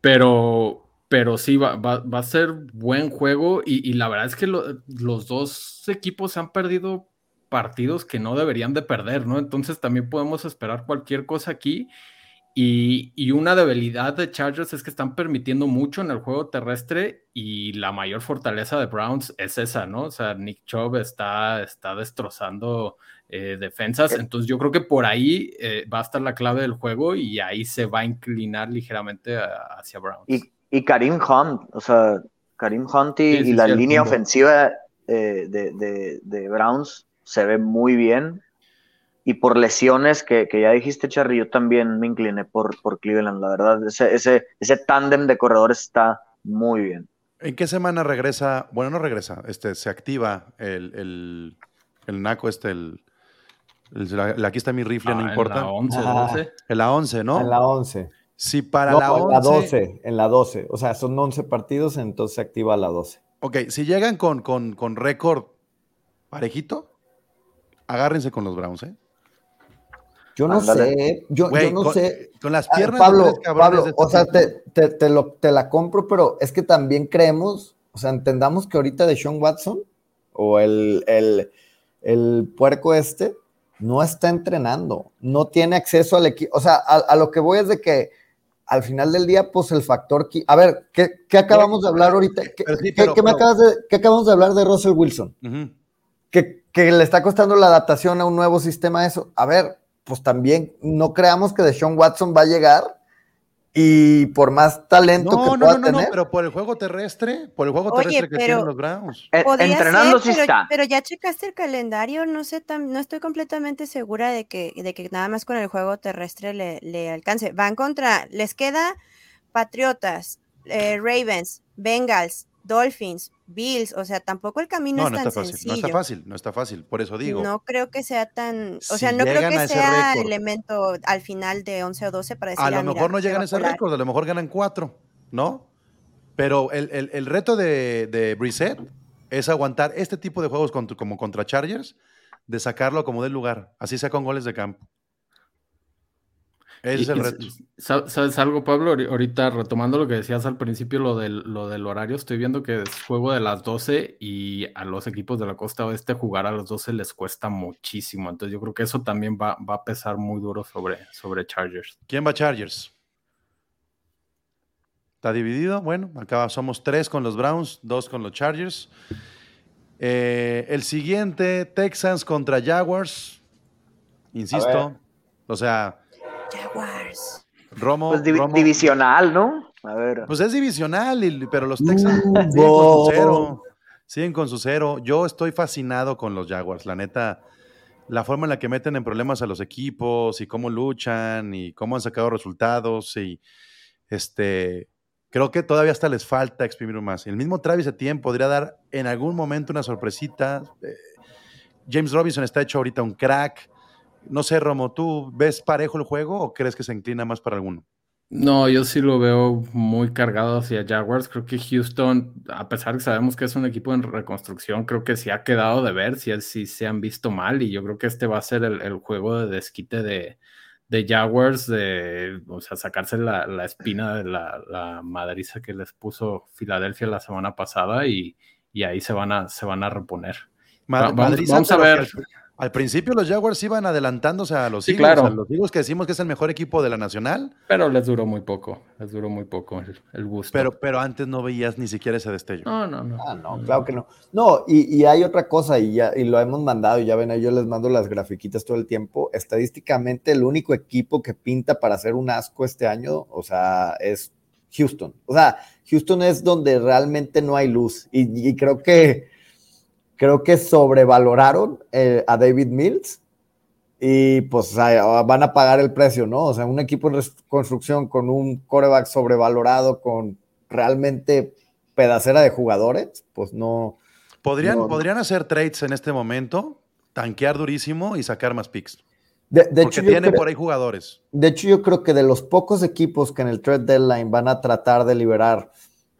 pero, pero sí, va, va- va a ser buen juego y, la verdad es que lo- los dos equipos se han perdido partidos que no deberían de perder, ¿no? Entonces también podemos esperar cualquier cosa aquí. Y, y una debilidad de Chargers es que están permitiendo mucho en el juego terrestre y la mayor fortaleza de Browns es esa, ¿no? O sea, Nick Chubb está, está destrozando eh, defensas, entonces yo creo que por ahí eh, va a estar la clave del juego y ahí se va a inclinar ligeramente a- hacia Browns.
Y, y Karim Hunt, o sea, Karim Hunt y,
Sí, sí,
y la
sí,
línea ofensiva eh, de, de- de Browns se ve muy bien. Y por lesiones que, que ya dijiste, Charly, yo también me incliné por, por Cleveland, la verdad. Ese, ese, ese tándem de corredores está muy bien.
¿En qué semana regresa? Bueno, no regresa, este, se activa el, el, el naco, este, el, el- la- aquí está mi rifle,
Ah,
no
en
importa.
la 11,
Ah.
12.
En la 11, ¿no?
En la 11.
Si para
No,
la
en la
11.
12, en la 12. O sea, son 11 partidos, entonces se activa la 12.
Ok, si llegan con, con, con récord parejito, agárrense con los Browns, ¿eh?
Yo no
Ándale.
sé, yo,
Güey,
yo no
con,
sé.
con las
Ah,
piernas
Pablo, Pablo,
de este
o sea, te, te- te lo- te la compro, pero es que también creemos, o sea, entendamos que ahorita de Sean Watson o el, el, el puerco este no está entrenando, no tiene acceso al equipo. O sea, a, lo que voy es de que al final del día, pues el factor. A ver, ¿qué, acabamos de hablar ahorita? ¿Qué, me acabas de, ¿qué, acabamos de hablar de Russell Wilson? Que, que, le está costando la adaptación a un nuevo sistema, eso. A ver, pues también no creamos que Deshaun Watson va a llegar y por más talento que pueda no, no, tener. No,
pero por el juego terrestre, por el juego terrestre que tienen los Browns.
Eh, entrenando sí está.
Pero ya checaste el calendario, no sé, no estoy completamente segura de que, de que nada más con el juego terrestre le, le alcance. Van contra, les queda Patriotas, eh, Ravens, Bengals, Dolphins, Bills, o sea, tampoco el camino es tan está
fácil,
sencillo.
No está fácil, no está fácil, por eso digo.
No creo que sea tan, o sea, no creo que sea elemento al final de 11 o 12 para decir.
A lo ah, mejor no llegan a ese récord, a lo mejor ganan 4, ¿no? Pero el, reto de, de Brissett es aguantar este tipo de juegos como contra Chargers, de sacarlo como del lugar, así sea con goles de campo. Ese es el reto.
¿Sabes algo, Pablo? Ahorita retomando lo que decías al principio, lo del, lo del horario, estoy viendo que es juego de las 12 y a los equipos de la costa oeste jugar a las 12 les cuesta muchísimo. Entonces yo creo que eso también va, va a pesar muy duro sobre, sobre Chargers.
¿Quién va a Chargers? ¿Está dividido? Bueno, acá somos tres con los Browns, dos con los Chargers. Eh, el siguiente, Texans contra Jaguars. Insisto, o sea,
Jaguars.
Romo,
pues divisional, ¿no? A ver.
Pues es divisional, pero los Texans siguen con su cero. Siguen con su cero. Yo estoy fascinado con los Jaguars, la neta. La forma en la que meten en problemas a los equipos y cómo luchan y cómo han sacado resultados y este creo que todavía hasta les falta exprimir más. El mismo Travis Etienne podría dar en algún momento una sorpresita. Eh, James Robinson está hecho ahorita un crack. No sé, Romo, ¿tú ves parejo el juego o crees que se inclina más para alguno?
No, yo sí lo veo muy cargado hacia Jaguars. Creo que Houston, a pesar de que sabemos que es un equipo en reconstrucción, creo que sí ha quedado de ver, si sí, se han visto mal y yo creo que este va a ser el, juego de desquite de, Jaguars, de o sea, sacarse la, espina de la, madriza que les puso Filadelfia la semana pasada y, ahí se van a, se van a reponer.
vamos, a ver. Al principio los Jaguars iban adelantándose a los Eagles, a los Eagles que decimos que es el mejor equipo de la nacional.
Pero les duró muy poco, les duró muy poco el, gusto.
Pero, pero antes no veías ni siquiera ese destello.
No, no, no.
Ah, no, claro que no. No, y, hay otra cosa, y, ya, y lo hemos mandado, y ya ven, yo les mando las grafiquitas todo el tiempo. Estadísticamente, el único equipo que pinta para hacer un asco este año, o sea, es Houston. O sea, Houston es donde realmente no hay luz. y creo que creo que sobrevaloraron eh, a David Mills y pues van a pagar el precio, ¿no? O sea, un equipo en reconstrucción con un coreback sobrevalorado, con realmente pedacera de jugadores, pues no.
¿Podrían, ¿podrían hacer trades en este momento, tanquear durísimo y sacar más picks.
De, de Porque
hecho, tienen por ahí jugadores.
De hecho, yo creo que de los pocos equipos que en el trade deadline van a tratar de liberar,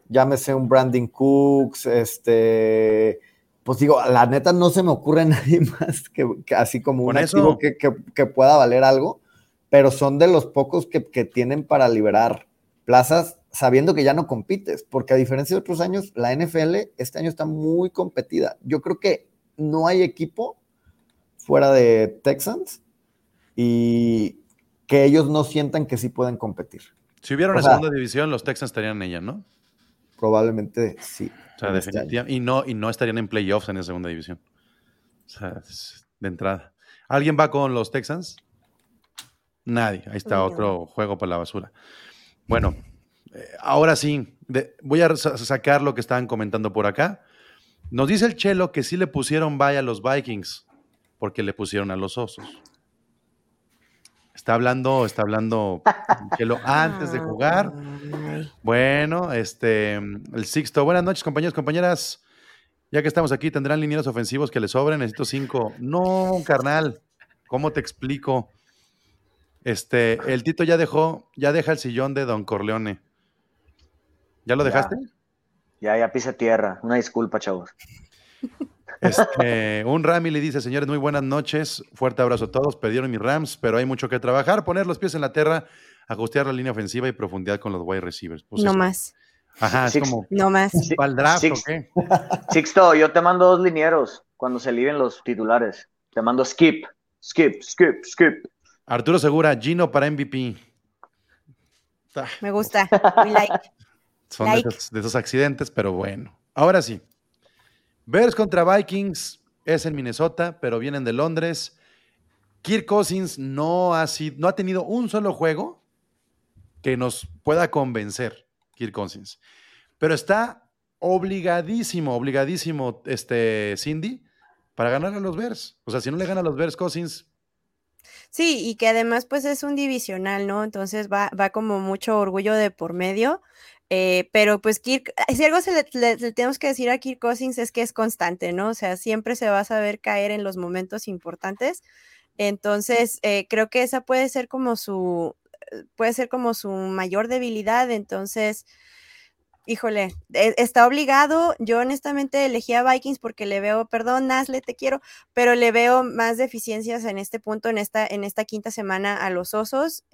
llámese un Brandon Cooks, este, pues digo, la neta no se me ocurre nadie más que, así como un activo que, pueda valer algo, pero son de los pocos que, tienen para liberar plazas sabiendo que ya no compites, porque a diferencia de otros años, la NFL este año está muy competida. Yo creo que no hay equipo fuera de Texans y que ellos no sientan que sí pueden competir.
Si hubiera una segunda división, los Texans estarían en ella, ¿no?
Probablemente sí.
O sea, definitivamente. Y no, y no estarían en playoffs en esa segunda división. O sea, de entrada. ¿Alguien va con los Texans? Nadie. Ahí está otro juego para la basura. Bueno, eh, ahora sí, voy a sacar lo que estaban comentando por acá. Nos dice el Chelo que sí le pusieron vaya a los Vikings porque le pusieron a los osos. Está hablando, está hablando Chelo antes de jugar. Bueno, este, el Sixto. Buenas noches, compañeros, compañeras. Ya que estamos aquí, ¿tendrán linieros ofensivos que le sobren? Necesito cinco. No, carnal. ¿Cómo te explico? Este, el Tito ya dejó, ya deja el sillón de Don Corleone. ¿Ya lo dejaste?
Ya, ya pisa tierra. Una disculpa, chavos.
Este, un Rami le dice, señores, muy buenas noches. Fuerte abrazo a todos. Perdieron mis Rams, pero hay mucho que trabajar. Poner los pies en la tierra ajustear la línea ofensiva y profundidad con los wide receivers.
Pues no más.
Ajá, es como.
No más.
¿Para el draft o qué?
Sixto, yo te mando dos linieros cuando se libren los titulares. Te mando Skip, Skip, skip, skip.
Arturo Segura, Gino para MVP. Ah,
Me gusta. We like.
Son
Like.
de, esos, de esos accidentes, pero bueno. Ahora sí. Bears contra Vikings es en Minnesota, pero vienen de Londres. Kirk Cousins no ha, sido, no ha tenido un solo juego que nos pueda convencer, Kirk Cousins. Pero está obligadísimo, obligadísimo este Cindy para ganar a los Bears. O sea, si no le gana a los Bears Cousins,
Sí, y que además pues es un divisional, ¿no? Entonces va, va como mucho orgullo de por medio. Eh, pero pues Kirk, si algo se le, tenemos que decir a Kirk Cousins es que es constante, ¿no? O sea, siempre se va a saber caer en los momentos importantes. Entonces, eh, creo que esa puede ser como su, eh, puede ser como su mayor debilidad. Entonces, híjole, está obligado. Yo honestamente elegí a Vikings porque le veo, perdón, Nasle, te quiero, pero le veo más deficiencias en este punto, en esta, en esta quinta semana a los osos,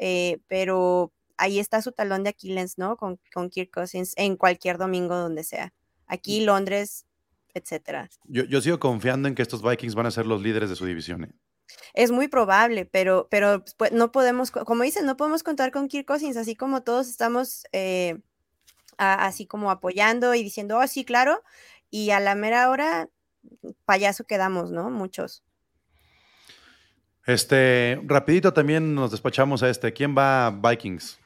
pero ahí está su talón de Aquiles, ¿no? Con, con Kirk Cousins en cualquier domingo donde sea. Aquí, Londres, etcétera.
yo, yo sigo confiando en que estos Vikings van a ser los líderes de su división. ¿eh?
Es muy probable, pero, pero pues, no podemos, co- como dicen, no podemos contar con Kirk Cousins, así como todos estamos eh, a- así como apoyando y diciendo, oh, sí, claro, y a la mera hora, payaso quedamos, ¿no? Muchos.
Este, rapidito también nos despachamos a este. ¿Quién va a Vikings?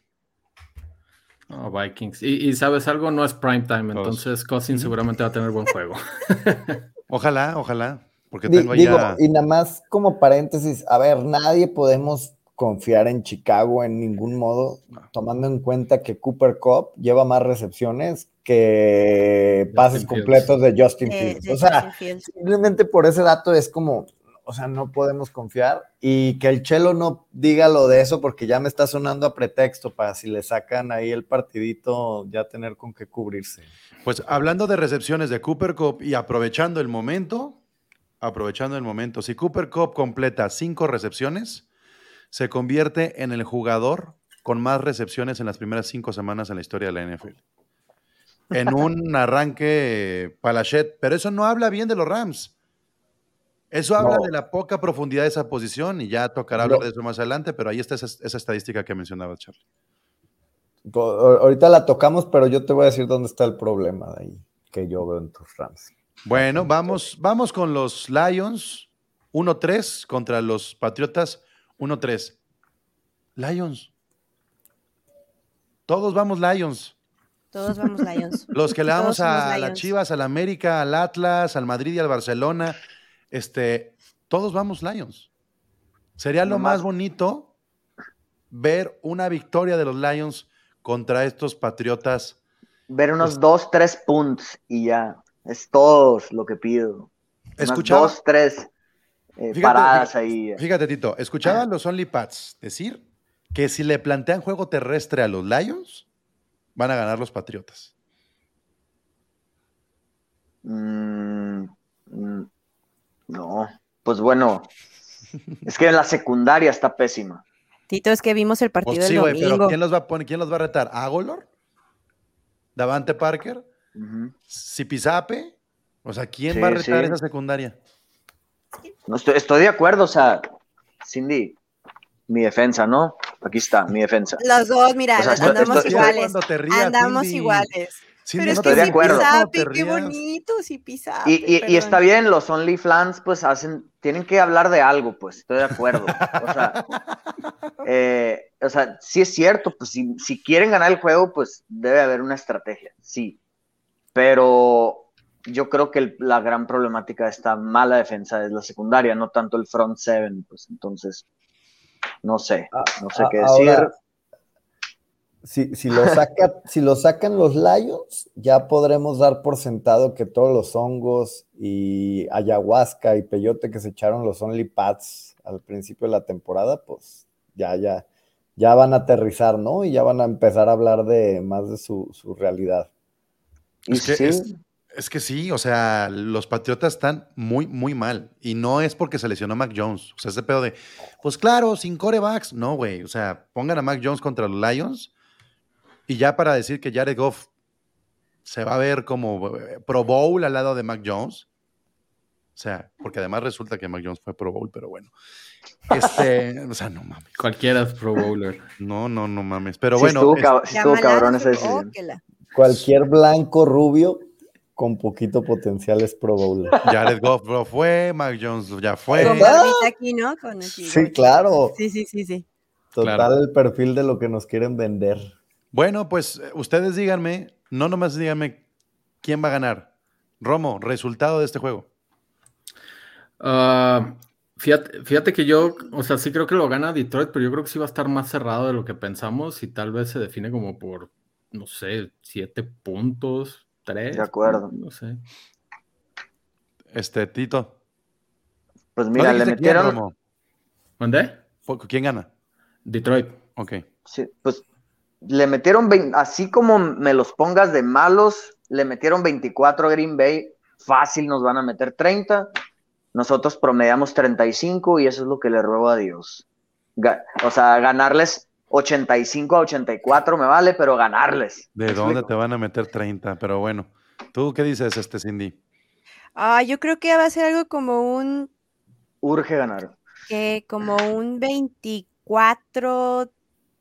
No, Vikings. Y, y sabes algo, no es prime time,
Todos.
entonces Cousins seguramente va a tener buen juego.
Ojalá, ojalá, porque tengo
digo,
ya...
y nada más como paréntesis, a ver, nadie podemos confiar en Chicago en ningún modo, tomando en cuenta que Cooper Cup lleva más recepciones que pases completos de Justin
Eh,
Fields. O sea,
Justin Fields.
simplemente por ese dato es como, o sea, no podemos confiar y que el Chelo no diga lo de eso porque ya me está sonando a pretexto para si le sacan ahí el partidito ya tener con qué cubrirse.
Pues hablando de recepciones de Cooper Cup y aprovechando el momento, aprovechando el momento, si Cooper Cup completa cinco recepciones, se convierte en el jugador con más recepciones en las primeras cinco semanas en la historia de la NFL. En un arranque palachet, pero eso no habla bien de los Rams. Eso habla
No.
de la poca profundidad de esa posición y ya tocará
No.
hablar de eso más adelante, pero ahí está esa, esa estadística que mencionaba Charlie.
A- Ahorita la tocamos, pero yo te voy a decir dónde está el problema de ahí que yo veo en tus Rams.
Bueno, vamos, vamos con los Lions 1-3 contra los Patriotas 1-3. Lions. Todos vamos Lions.
Todos vamos Lions.
Los que le damos
somos
a las. Chivas, al América, al Atlas, al Madrid y al Barcelona, este, todos vamos Lions. Sería lo más bonito ver una victoria de los Lions contra estos Patriotas.
Ver
Pues
unos dos, tres puntos y ya. Es todo lo que pido. Unas
Escuchaba-
dos, tres eh,
Fíjate,
paradas
fíjate,
ahí.
Fíjate, Tito, escuchaba a los Only Pats decir que si le plantean juego terrestre a los Lions, van a ganar los Patriotas.
Mm, mm, no, pues bueno, es que la secundaria está pésima.
Tito, es que vimos el partido
Pues sí,
del domingo.
pero ¿quién los va a poner? ¿Quién los va a retar? ¿Agolor? ¿Davante Parker?
Ujú.
¿Zipizape? O sea, ¿quién
Sí,
va a retar
sí.
esa secundaria?
No estoy, estoy de acuerdo, o sea, Cindy, mi defensa, ¿no? Aquí está, mi defensa.
Los dos, mira,
O sea, estoy-
andamos iguales.
Cuando te rías,
andamos
Cindy.
iguales.
Cindy,
pero es
no
que
estoy de
sí
acuerdo.
Pisape,
No te
qué bonito, sí Pisape.
Y, y- y está bien, los Only Flans, pues hacen, tienen que hablar de algo, pues, estoy de acuerdo. O sea, eh, o sea, sí es cierto, pues si, si quieren ganar el juego, pues debe haber una estrategia, sí. Pero yo creo que el- la gran problemática de esta mala defensa es la secundaria, no tanto el front seven, pues entonces, no sé, no sé
A-
qué decir.
Si, si lo saca, si lo sacan los Lions, ya podremos dar por sentado que todos los hongos y ayahuasca y peyote que se echaron los Only Pats al principio de la temporada, pues ya, ya, ya van a aterrizar, ¿no? Y ya van a empezar a hablar de más de su, su realidad.
Es que,
sí,
es, es que sí, o sea, los Patriotas están muy, muy mal. Y no es porque se lesionó Mac Jones. O sea, ese pedo de, pues claro, sin corebacks. No, güey. O sea, pongan a Mac Jones contra los Lions. Y ya para decir que Jared Goff se va a ver como eh, Pro Bowl al lado de Mac Jones. O sea, porque además resulta que Mac Jones fue Pro Bowl, pero bueno. Este, o sea, no mames.
Cualquiera es Pro Bowler.
No, no, no mames. Pero
Sí
bueno,
estuvo,
es-
sí estuvo cabrón esa decisión.
Cualquier blanco rubio con poquito potencial es Pro Bowler.
Jared Goff bro, fue, Mac Jones ya fue.
Barbita aquí, ¿no? Con
Sí, claro.
Sí, sí, sí, sí.
Total
Claro.
el perfil de lo que nos quieren vender.
Bueno, pues ustedes díganme, no nomás díganme quién va a ganar. Romo, resultado de este juego.
Ah, fíjate, fíjate que yo, o sea, sí creo que lo gana Detroit, pero yo creo que sí va a estar más cerrado de lo que pensamos y tal vez se define como por, no sé, siete puntos, tres.
De acuerdo.
No sé.
Este, Tito.
Pues
¿No
mira, le metieron?
¿Mandé?
¿Quién gana?
Detroit.
Ok.
sí, pues le metieron, vein- así como me los pongas de malos, le metieron 24 a Green Bay, fácil nos van a meter 30, nosotros promediamos 35 y eso es lo que le ruego a Dios. Ga- o sea, ganarles 85 a 84 me vale, pero ganarles.
¿De
¿Me
dónde
explico?
te van a meter 30? Pero bueno. ¿Tú qué dices, este Cindy?
Ah, yo creo que va a ser algo como un,
Urge ganar.
eh, como un 24,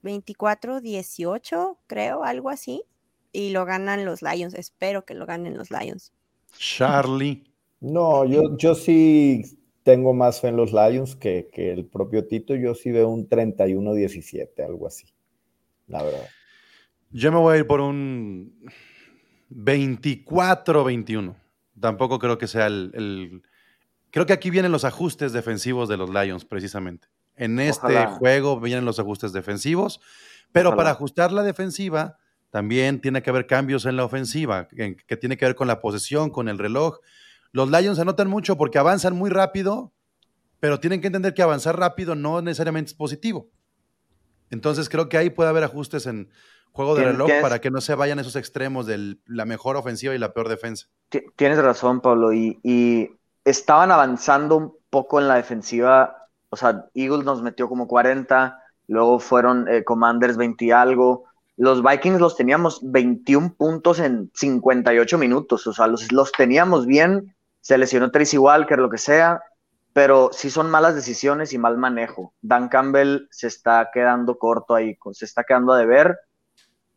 24, 18, creo, algo así. Y lo ganan los Lions. Espero que lo ganen los Lions.
Charlie.
No, yo, yo sí tengo más fe en los Lions que, que el propio Tito. Yo sí veo un 31-17, algo así. La verdad.
Yo me voy a ir por un 24-21. Tampoco creo que sea el, el- Creo que aquí vienen los ajustes defensivos de los Lions, precisamente. En este
Ojalá.
juego vienen los ajustes defensivos, pero
Ojalá.
para ajustar la defensiva también tiene que haber cambios en la ofensiva, en- que tiene que ver con la posesión, con el reloj. Los Lions anotan mucho porque avanzan muy rápido, pero tienen que entender que avanzar rápido no necesariamente es positivo. Entonces creo que ahí puede haber ajustes en juego de reloj
tienes-
para que no se vayan esos extremos de la mejor ofensiva y la peor defensa.
Ti- Tienes razón, Pablo, y, y estaban avanzando un poco en la defensiva, o sea, Eagles nos metió como 40, luego fueron eh, Commanders 20 y algo, los Vikings los teníamos 21 puntos en 58 minutos, o sea, los, los teníamos bien, se lesionó Tracy Walker, lo que sea, pero sí son malas decisiones y mal manejo. Dan Campbell se está quedando corto ahí, se está quedando a deber.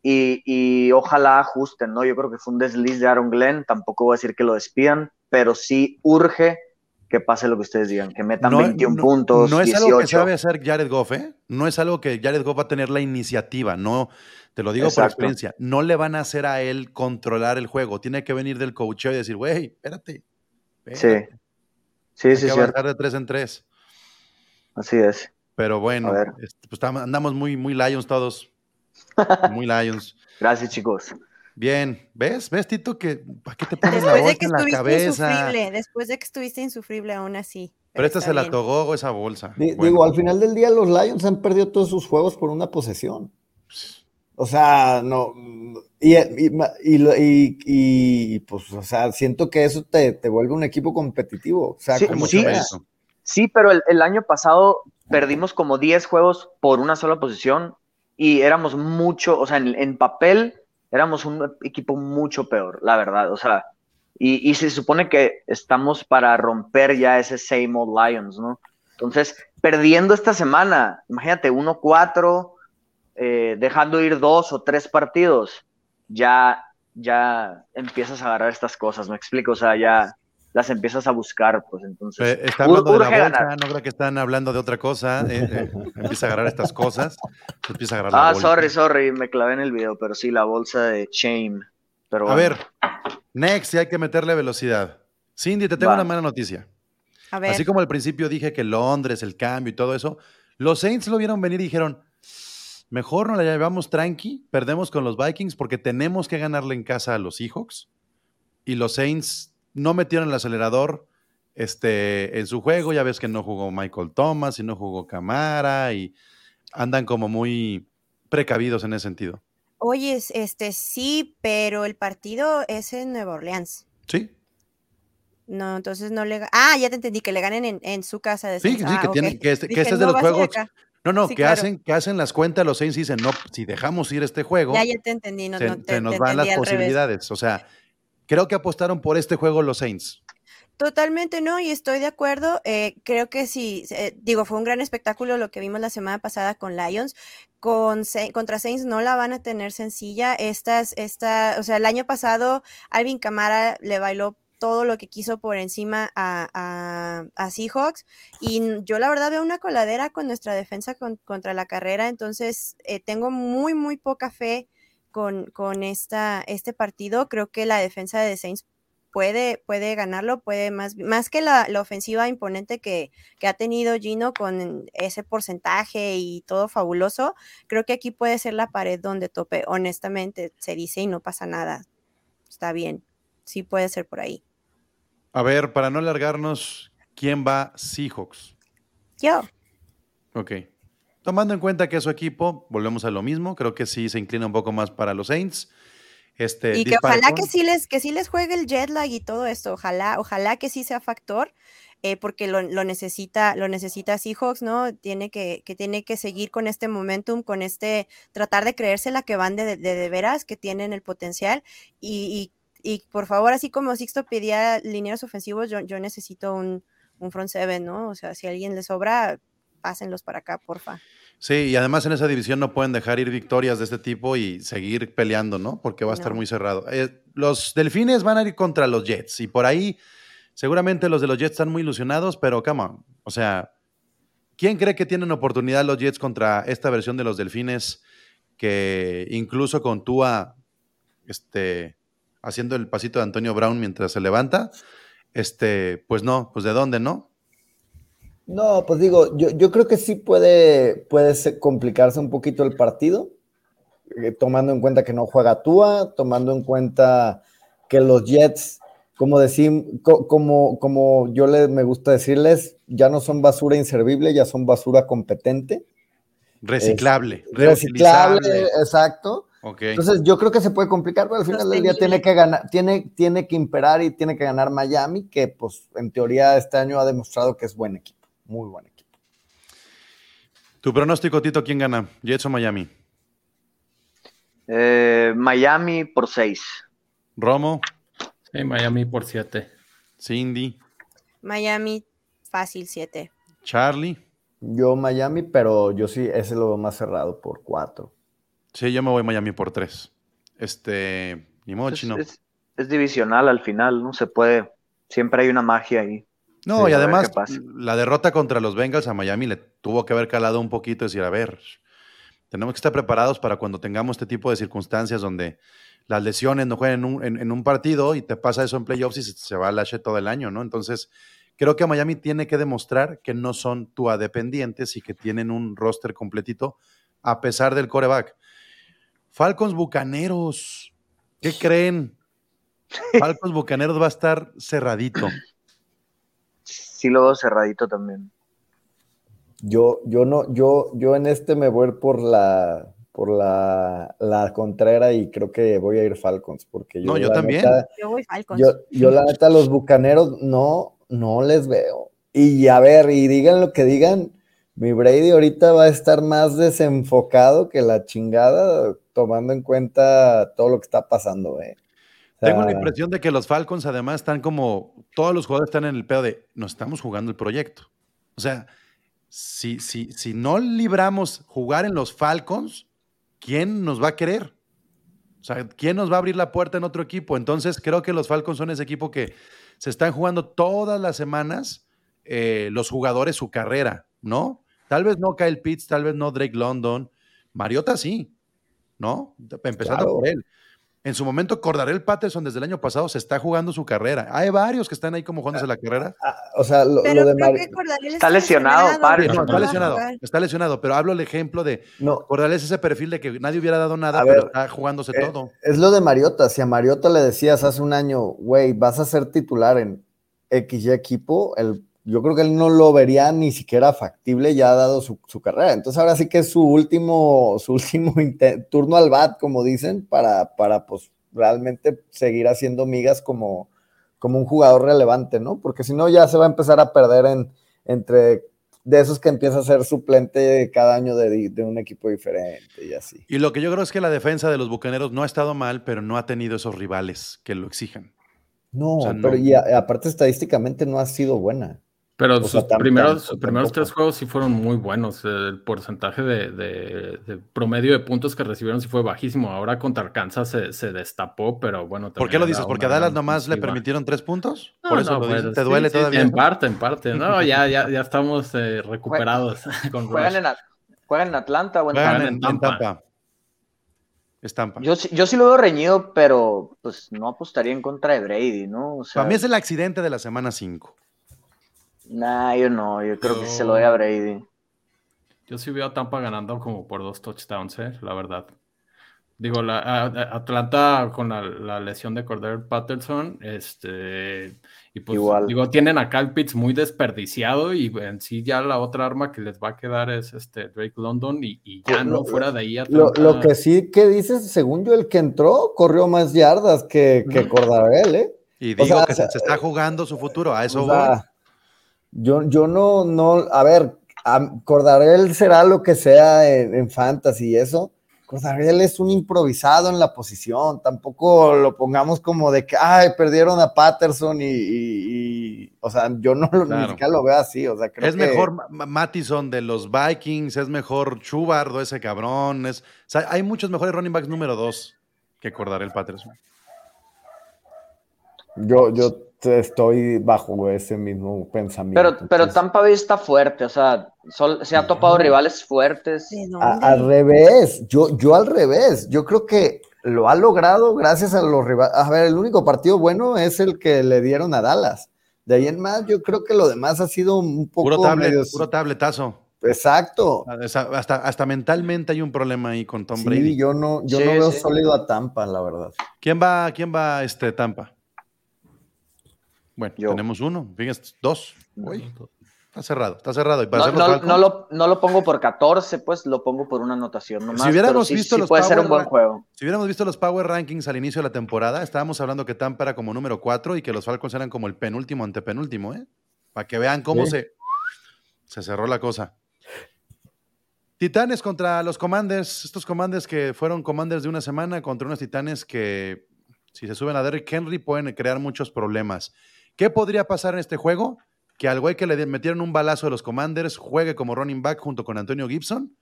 Y, y ojalá ajusten, ¿no? Yo creo que fue un desliz de Aaron Glenn, tampoco voy a decir que lo despidan, pero sí urge que pase lo que ustedes digan, que metan 21
no-
puntos,
no es
18.
algo que sabe hacer Jared Goff, ¿eh? No es algo que Jared Goff va a tener la iniciativa, no, te lo digo por experiencia, no le van a hacer a él controlar el juego, tiene que venir del coacheo y decir, güey, espérate.
Sí,
espérate,
sí,
hay
sí,
que avanzar de tres en tres.
Así es.
Pero bueno, este, pues andamos muy, muy Lions todos. Muy Lions.
Gracias, chicos.
Bien, ¿ves? ¿Ves, Tito? que ¿Para qué te pones la
Después de
bolsa
que
en la
estuviste
cabeza?
insufrible, después de que estuviste insufrible aún así.
Pero esta
está
se la togó esa bolsa. Bueno,
Digo, al final del día los Lions han perdido todos sus juegos por una posesión. O sea, no. Y, y, y, y- y, pues, o sea, siento que eso te, te vuelve un equipo competitivo. O sea,
Sí,
como
mucho
sí. Sí, pero el, el año pasado perdimos como 10 juegos por una sola posición y éramos mucho, o sea, en, en papel éramos un equipo mucho peor, la verdad. O sea, y, y se supone que estamos para romper ya ese same old Lions, ¿no? Entonces, perdiendo esta semana, imagínate, 1-4, eh, dejando ir dos o tres partidos, ya, ya empiezas a agarrar estas cosas, ¿me explico? O sea, ya las empiezas a buscar, pues entonces.
Eh, Está hablando de la bolsa,
ganar.
no creo que están hablando de otra cosa. eh, eh, empieza a agarrar estas cosas, empieza a agarrar la
Ah,
bolsa.
sorry, sorry, me clavé en el video, pero sí, la bolsa de Shame. Pero
A
bueno.
ver, next, sí hay que meterle velocidad. Cindy, te tengo
Va.
una mala noticia.
A ver,
Así como al principio dije que Londres, el cambio y todo eso, los Saints lo vieron venir y dijeron, mejor no la llevamos tranqui, perdemos con los Vikings porque tenemos que ganarle en casa a los Seahawks. Y los Saints no metieron el acelerador este, en su juego. Ya ves que no jugó Michael Thomas y no jugó Camara y andan como muy precavidos en ese sentido.
oye, es- este sí, pero el partido es en Nueva Orleans.
Sí,
No, entonces no le. Ah, ya te entendí, que le ganen en, en su casa de
sí, sí,
Ah,
que,
ok.
tienen, que este, que este es de
"No
los juegos.
acá".
No, no,
Sí,
que,
claro.
hacen, que hacen las cuentas los Saints y dicen, no, si dejamos ir este juego,
Ya, ya te entendí. No,
se,
no,
se
te,
nos
te
van las
revés.
posibilidades. O sea, creo que apostaron por este juego los Saints.
Totalmente no, y estoy de acuerdo. Eh, creo que sí, eh, digo, fue un gran espectáculo lo que vimos la semana pasada con Lions. Con, contra Saints no la van a tener sencilla. Estas, esta, o sea, el año pasado Alvin Camara le bailó todo lo que quiso por encima a, Seahawks. Y yo la verdad veo una coladera con nuestra defensa contra la carrera. Entonces, eh, tengo muy, muy poca fe con, con esta, este partido. Creo que la defensa de Saints puede, puede ganarlo, puede más, más que la, ofensiva imponente que, ha tenido Gino con ese porcentaje y todo fabuloso, creo que aquí puede ser la pared donde tope, honestamente, se dice y no pasa nada. Está bien, sí puede ser por ahí.
A ver, para no alargarnos, ¿quién va Seahawks?
Yo.
Ok. Tomando en cuenta que su equipo, volvemos a lo mismo, creo que sí se inclina un poco más para los Saints. Este,
y que ojalá que sí, les, que sí les juegue el jet lag y todo esto, ojalá, ojalá que sí sea factor, eh, porque lo, necesita, lo necesita Seahawks, ¿no? Tiene que, que tiene que seguir con este momentum, con este, tratar de creerse la que van de, de, veras, que tienen el potencial, y, y, por favor, así como Sixto pedía lineos ofensivos, yo, yo necesito un, un front seven, ¿no? O sea, si a alguien le sobra, pásenlos para acá, porfa.
Sí, y además en esa división no pueden dejar ir victorias de este tipo y seguir peleando, ¿no? Porque va a estar muy cerrado. Eh, los delfines van a ir contra los Jets y por ahí seguramente los de los Jets están muy ilusionados, pero come on. O sea, ¿quién cree que tienen oportunidad los Jets contra esta versión de los delfines que incluso con Tua este, haciendo el pasito de Antonio Brown mientras se levanta? Este, pues no, pues de dónde, ¿no?
No, pues digo, yo, yo creo que sí puede, puede complicarse un poquito el partido, eh, tomando en cuenta que no juega Tua, tomando en cuenta que los Jets, como, decir, como, como yo les, me gusta decirles, ya no son basura inservible, ya son basura competente.
Reciclable.
reciclable, exacto. Entonces yo creo que se puede complicar, pero al final del día tiene que ganar, tiene, tiene que imperar y tiene que ganar Miami, que pues en teoría este año ha demostrado que es buen equipo muy buen equipo.
Tu pronóstico, Tito, ¿quién gana? ¿Jets o Miami?
Eh, Miami por seis.
¿Romo?
Sí, Miami por siete.
Cindy.
Miami fácil siete.
Charlie.
Yo Miami, pero yo sí, ese lo veo más cerrado por cuatro.
Sí, yo me voy Miami por tres. Este, ni mochi, ¿no?
es, divisional al final, ¿no? Se puede, siempre hay una magia ahí.
No, y además la derrota contra los Bengals a Miami le tuvo que haber calado un poquito y decir, a ver, tenemos que estar preparados para cuando tengamos este tipo de circunstancias donde las lesiones no juegan en un, partido y te pasa eso en playoffs y se, va al H todo el año, ¿no? Entonces, creo que Miami tiene que demostrar que no son tua dependientes y que tienen un roster completito a pesar del coreback. Falcons Bucaneros, ¿qué creen? Falcons Bucaneros va a estar cerradito
sí lo veo cerradito también.
Yo, yo no, yo, yo en este me voy por la por la, la contrera y creo que voy a ir Falcons, porque yo.
No, yo también.
yo voy Falcons.
Yo, la neta, los bucaneros no, no les veo. Y a ver, y digan lo que digan, mi Brady ahorita va a estar más desenfocado que la chingada, tomando en cuenta todo lo que está pasando, eh.
Tengo la impresión de que los Falcons además están como, todos los jugadores están en el pedo de, nos estamos jugando el proyecto. O sea, si, si, si no libramos jugar en los Falcons, ¿quién nos va a querer? O sea, ¿quién nos va a abrir la puerta en otro equipo? Entonces, creo que los Falcons son ese equipo que se están jugando todas las semanas eh, los jugadores su carrera, ¿no? Tal vez no Kyle Pitts, tal vez no Drake London. Mariota sí, ¿no? Empezando por él. En su momento, Cordarel Patterson desde el año pasado se está jugando su carrera. Hay varios que están ahí como jugándose la carrera.
Ah, o sea, lo, de
está, lesionado,
está lesionado, está lesionado, pero hablo el ejemplo de no. Cordarel es ese perfil de que nadie hubiera dado nada, pero está jugándose
eh,
todo.
Es lo de Mariota. Si a Mariota le decías hace un año, güey, vas a ser titular en XY equipo, el yo creo que él no lo vería ni siquiera factible ya dado su, carrera. Entonces ahora sí que es su último, su último turno al bat, como dicen, para, para pues realmente seguir haciendo migas como, como un jugador relevante, ¿no? Porque si no ya se va a empezar a perder en, entre de esos que empieza a ser suplente cada año de, de, un equipo diferente y así.
Y lo que yo creo es que la defensa de los Bucaneros no ha estado mal, pero no ha tenido esos rivales que lo exijan.
No,
O sea,
pero
no.
y a- aparte estadísticamente no ha sido buena.
Pero
O
sus
sea,
primeros, sus primeros tres juegos sí fueron muy buenos. El porcentaje de, de- de promedio de puntos que recibieron sí fue bajísimo. Ahora contra Arkansas se, se destapó, pero bueno.
¿Por qué lo dices? ¿Porque a Dallas nomás le permitieron tres puntos?
No,
Por eso
no,
lo
pues,
dices. ¿Te duele
sí,
todavía?
En parte, en parte. No, ya, ya, ya estamos eh, recuperados con
Juegan en, juegan en Atlanta o en
Juegan
Tampa.
en,
en
en
Tampa.
Tampa. Es Tampa.
Yo, sí- yo sí lo veo reñido, pero pues no apostaría en contra de Brady, ¿no? O sea,
Para mí es el accidente de la semana 5.
Nah, yo no, yo creo que se lo doy a Brady.
Yo sí veo a Tampa ganando como por dos touchdowns, eh, la verdad. Digo, la, a- a- Atlanta con la, la lesión de Cordell Patterson, este, y pues
Igual.
digo, tienen a Kyle Pitts muy desperdiciado y en sí ya la otra arma que les va a quedar es este Drake London y, y ya
Lo-
no fuera de ahí
Lo,
Atlanta-
lo que sí que dices, según yo, el que entró corrió más yardas que, que. Cordarel, ¿eh?
Y
O
digo
sea,
que se, se está jugando su futuro. A eso
O
voy.
sea, yo, yo no, no, a ver, Cordarel será lo que sea en, en fantasy y eso. Cordarel es un improvisado en la posición, tampoco lo pongamos como de que, ay, perdieron a Patterson y, y- y- o sea, yo no lo, ni
Claro.
siquiera lo veo así, o sea, creo
Es
que-
mejor Ma- Ma- Mattison de los Vikings, es mejor Chubardo, ese cabrón. Es, o sea, hay muchos mejores running backs número dos que Cordarel Patterson.
Yo, yo estoy bajo ese mismo pensamiento.
Pero, pero
entonces-
Tampa Bay está fuerte, o sea, sol- se ha topado rivales fuertes.
Al revés, yo, yo al revés, yo creo que lo ha logrado gracias a los rivales. A ver, el único partido bueno es el que le dieron a Dallas. De ahí en más, yo creo que lo demás ha sido un poco
Puro, tablet,
medio-
puro tabletazo.
Exacto.
Hasta, hasta mentalmente hay un problema ahí con Tom
Sí,
Brady.
yo no, yo
Sí,
no veo
sí.
sólido a Tampa, la verdad.
¿Quién va, quién va este Tampa? Bueno,
Yo.
tenemos uno, fíjate, dos. Uy, está cerrado, está cerrado. Y para
No, lo, no lo pongo por 14, pues lo pongo por una anotación nomás.
Si hubiéramos
pero sí-
visto
sí
los
puede ser
Power
un buen juego.
Si hubiéramos visto los Power Rankings al inicio de la temporada, estábamos hablando que Tampa era como número 4 y que los Falcons eran como el penúltimo, antepenúltimo, ¿eh? Para que vean cómo
Sí.
se, se cerró la cosa. Titanes contra los Commanders, estos Commanders que fueron Commanders de una semana contra unos Titanes que si se suben a Derrick Henry pueden crear muchos problemas. ¿Qué podría pasar en este juego? Que al güey que le metieron un balazo de los Commanders juegue como running back junto con Antonio Gibson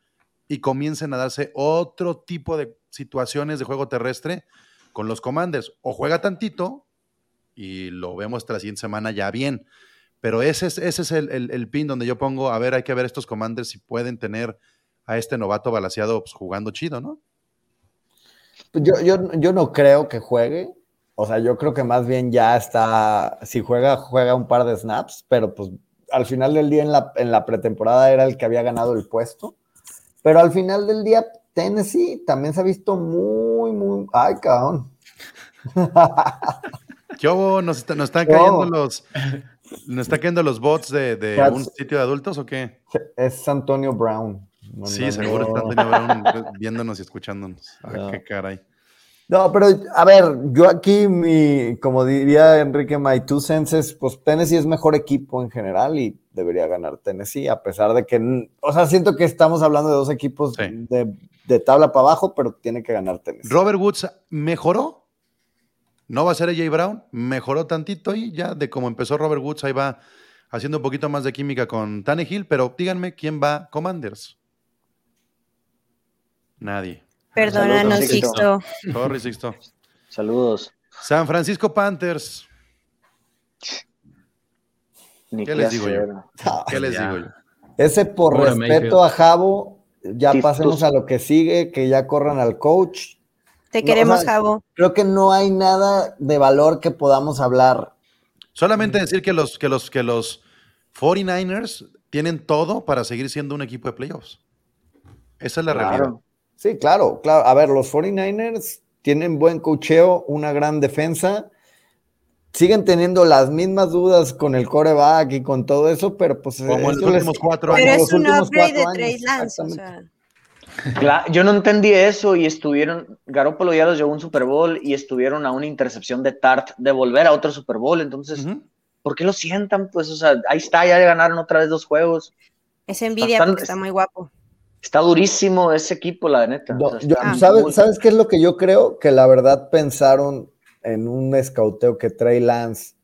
y comiencen a darse otro tipo de situaciones de juego terrestre con los Commanders. O juega tantito y lo vemos la siguiente semana ya bien. Pero ese es, ese es el, el- el pin donde yo pongo, a ver, hay que ver estos Commanders si pueden tener a este novato balaseado pues, jugando chido, ¿no?
Yo, yo, yo no creo que juegue. O sea, yo creo que más bien ya está. Si juega, juega un par de snaps, pero pues al final del día en la, en la pretemporada era el que había ganado el puesto. Pero al final del día, Tennessee también se ha visto muy, muy. Ay, cabrón.
¿Qué hubo? ¿Nos, está- nos están cayendo los... ¿Nos están cayendo los bots de, de
That's-
un sitio de adultos o qué?
Es Antonio Brown.
Sí, seguro
no.
están Antonio Brown viéndonos y escuchándonos. Ah,
No.
qué caray.
No, pero a ver, yo aquí, mi, como diría Enrique, my two senses, pues Tennessee es mejor equipo en general y debería ganar Tennessee, a pesar de que, o sea, siento que estamos hablando de dos equipos
Sí.
de, de tabla para abajo, pero tiene que ganar Tennessee.
Robert Woods mejoró. No va a ser AJ Brown. Mejoró tantito y ya de cómo empezó Robert Woods, ahí va haciendo un poquito más de química con Tannehill. Pero díganme quién va Commanders. Nadie.
Perdónanos, Sixto.
Sorry, Sixto.
Saludos.
San Francisco Panthers.
Ni
¿Qué les digo yo? ¿Qué les
ya.
digo yo?
Ese por
Pobre
respeto
Mayfield.
a Javo, ya
Sí,
pasemos a lo que sigue, que ya corran al coach.
Te
No,
queremos,
o sea,
Javo.
Creo que no hay nada de valor que podamos hablar.
Solamente decir que los, que los, que los 49ers tienen todo para seguir siendo un equipo de playoffs. Esa es la realidad.
Claro.
Sí, claro, claro. A ver, los 49ers tienen buen cocheo, una gran defensa. Siguen teniendo las mismas dudas con el coreback y con todo eso, pero pues.
Como en los
les-
últimos cuatro
Pero
años.
los
es un
últimos
upgrade de Trey Lance, o
exactamente.
sea.
Cla- Yo no entendí eso y estuvieron, Garoppolo ya los llevó a un Super Bowl y estuvieron a una intercepción de Tart de volver a otro Super Bowl, entonces. ¿por qué lo sientan? Pues, o sea, ahí está, ya ganaron otra vez dos juegos.
Es envidia porque está muy guapo.
Está durísimo ese equipo, la neta.
No,
O sea,
yo-
está.
¿sabes,
muy-
¿Sabes qué es lo que yo creo? Que la verdad pensaron en un escauteo que Trey Lance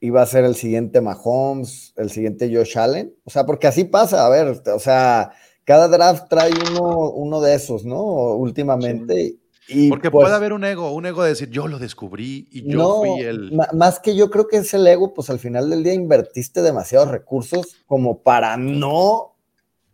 iba a ser el siguiente Mahomes, el siguiente Josh Allen. O sea, porque así pasa, a ver, o sea, cada draft trae uno, uno de esos, ¿no? Últimamente. Y
Porque
pues,
puede haber un ego, un ego de decir, yo lo descubrí y yo
no,
fui el...
más que yo creo que es el ego, pues al final del día invertiste demasiados recursos como para no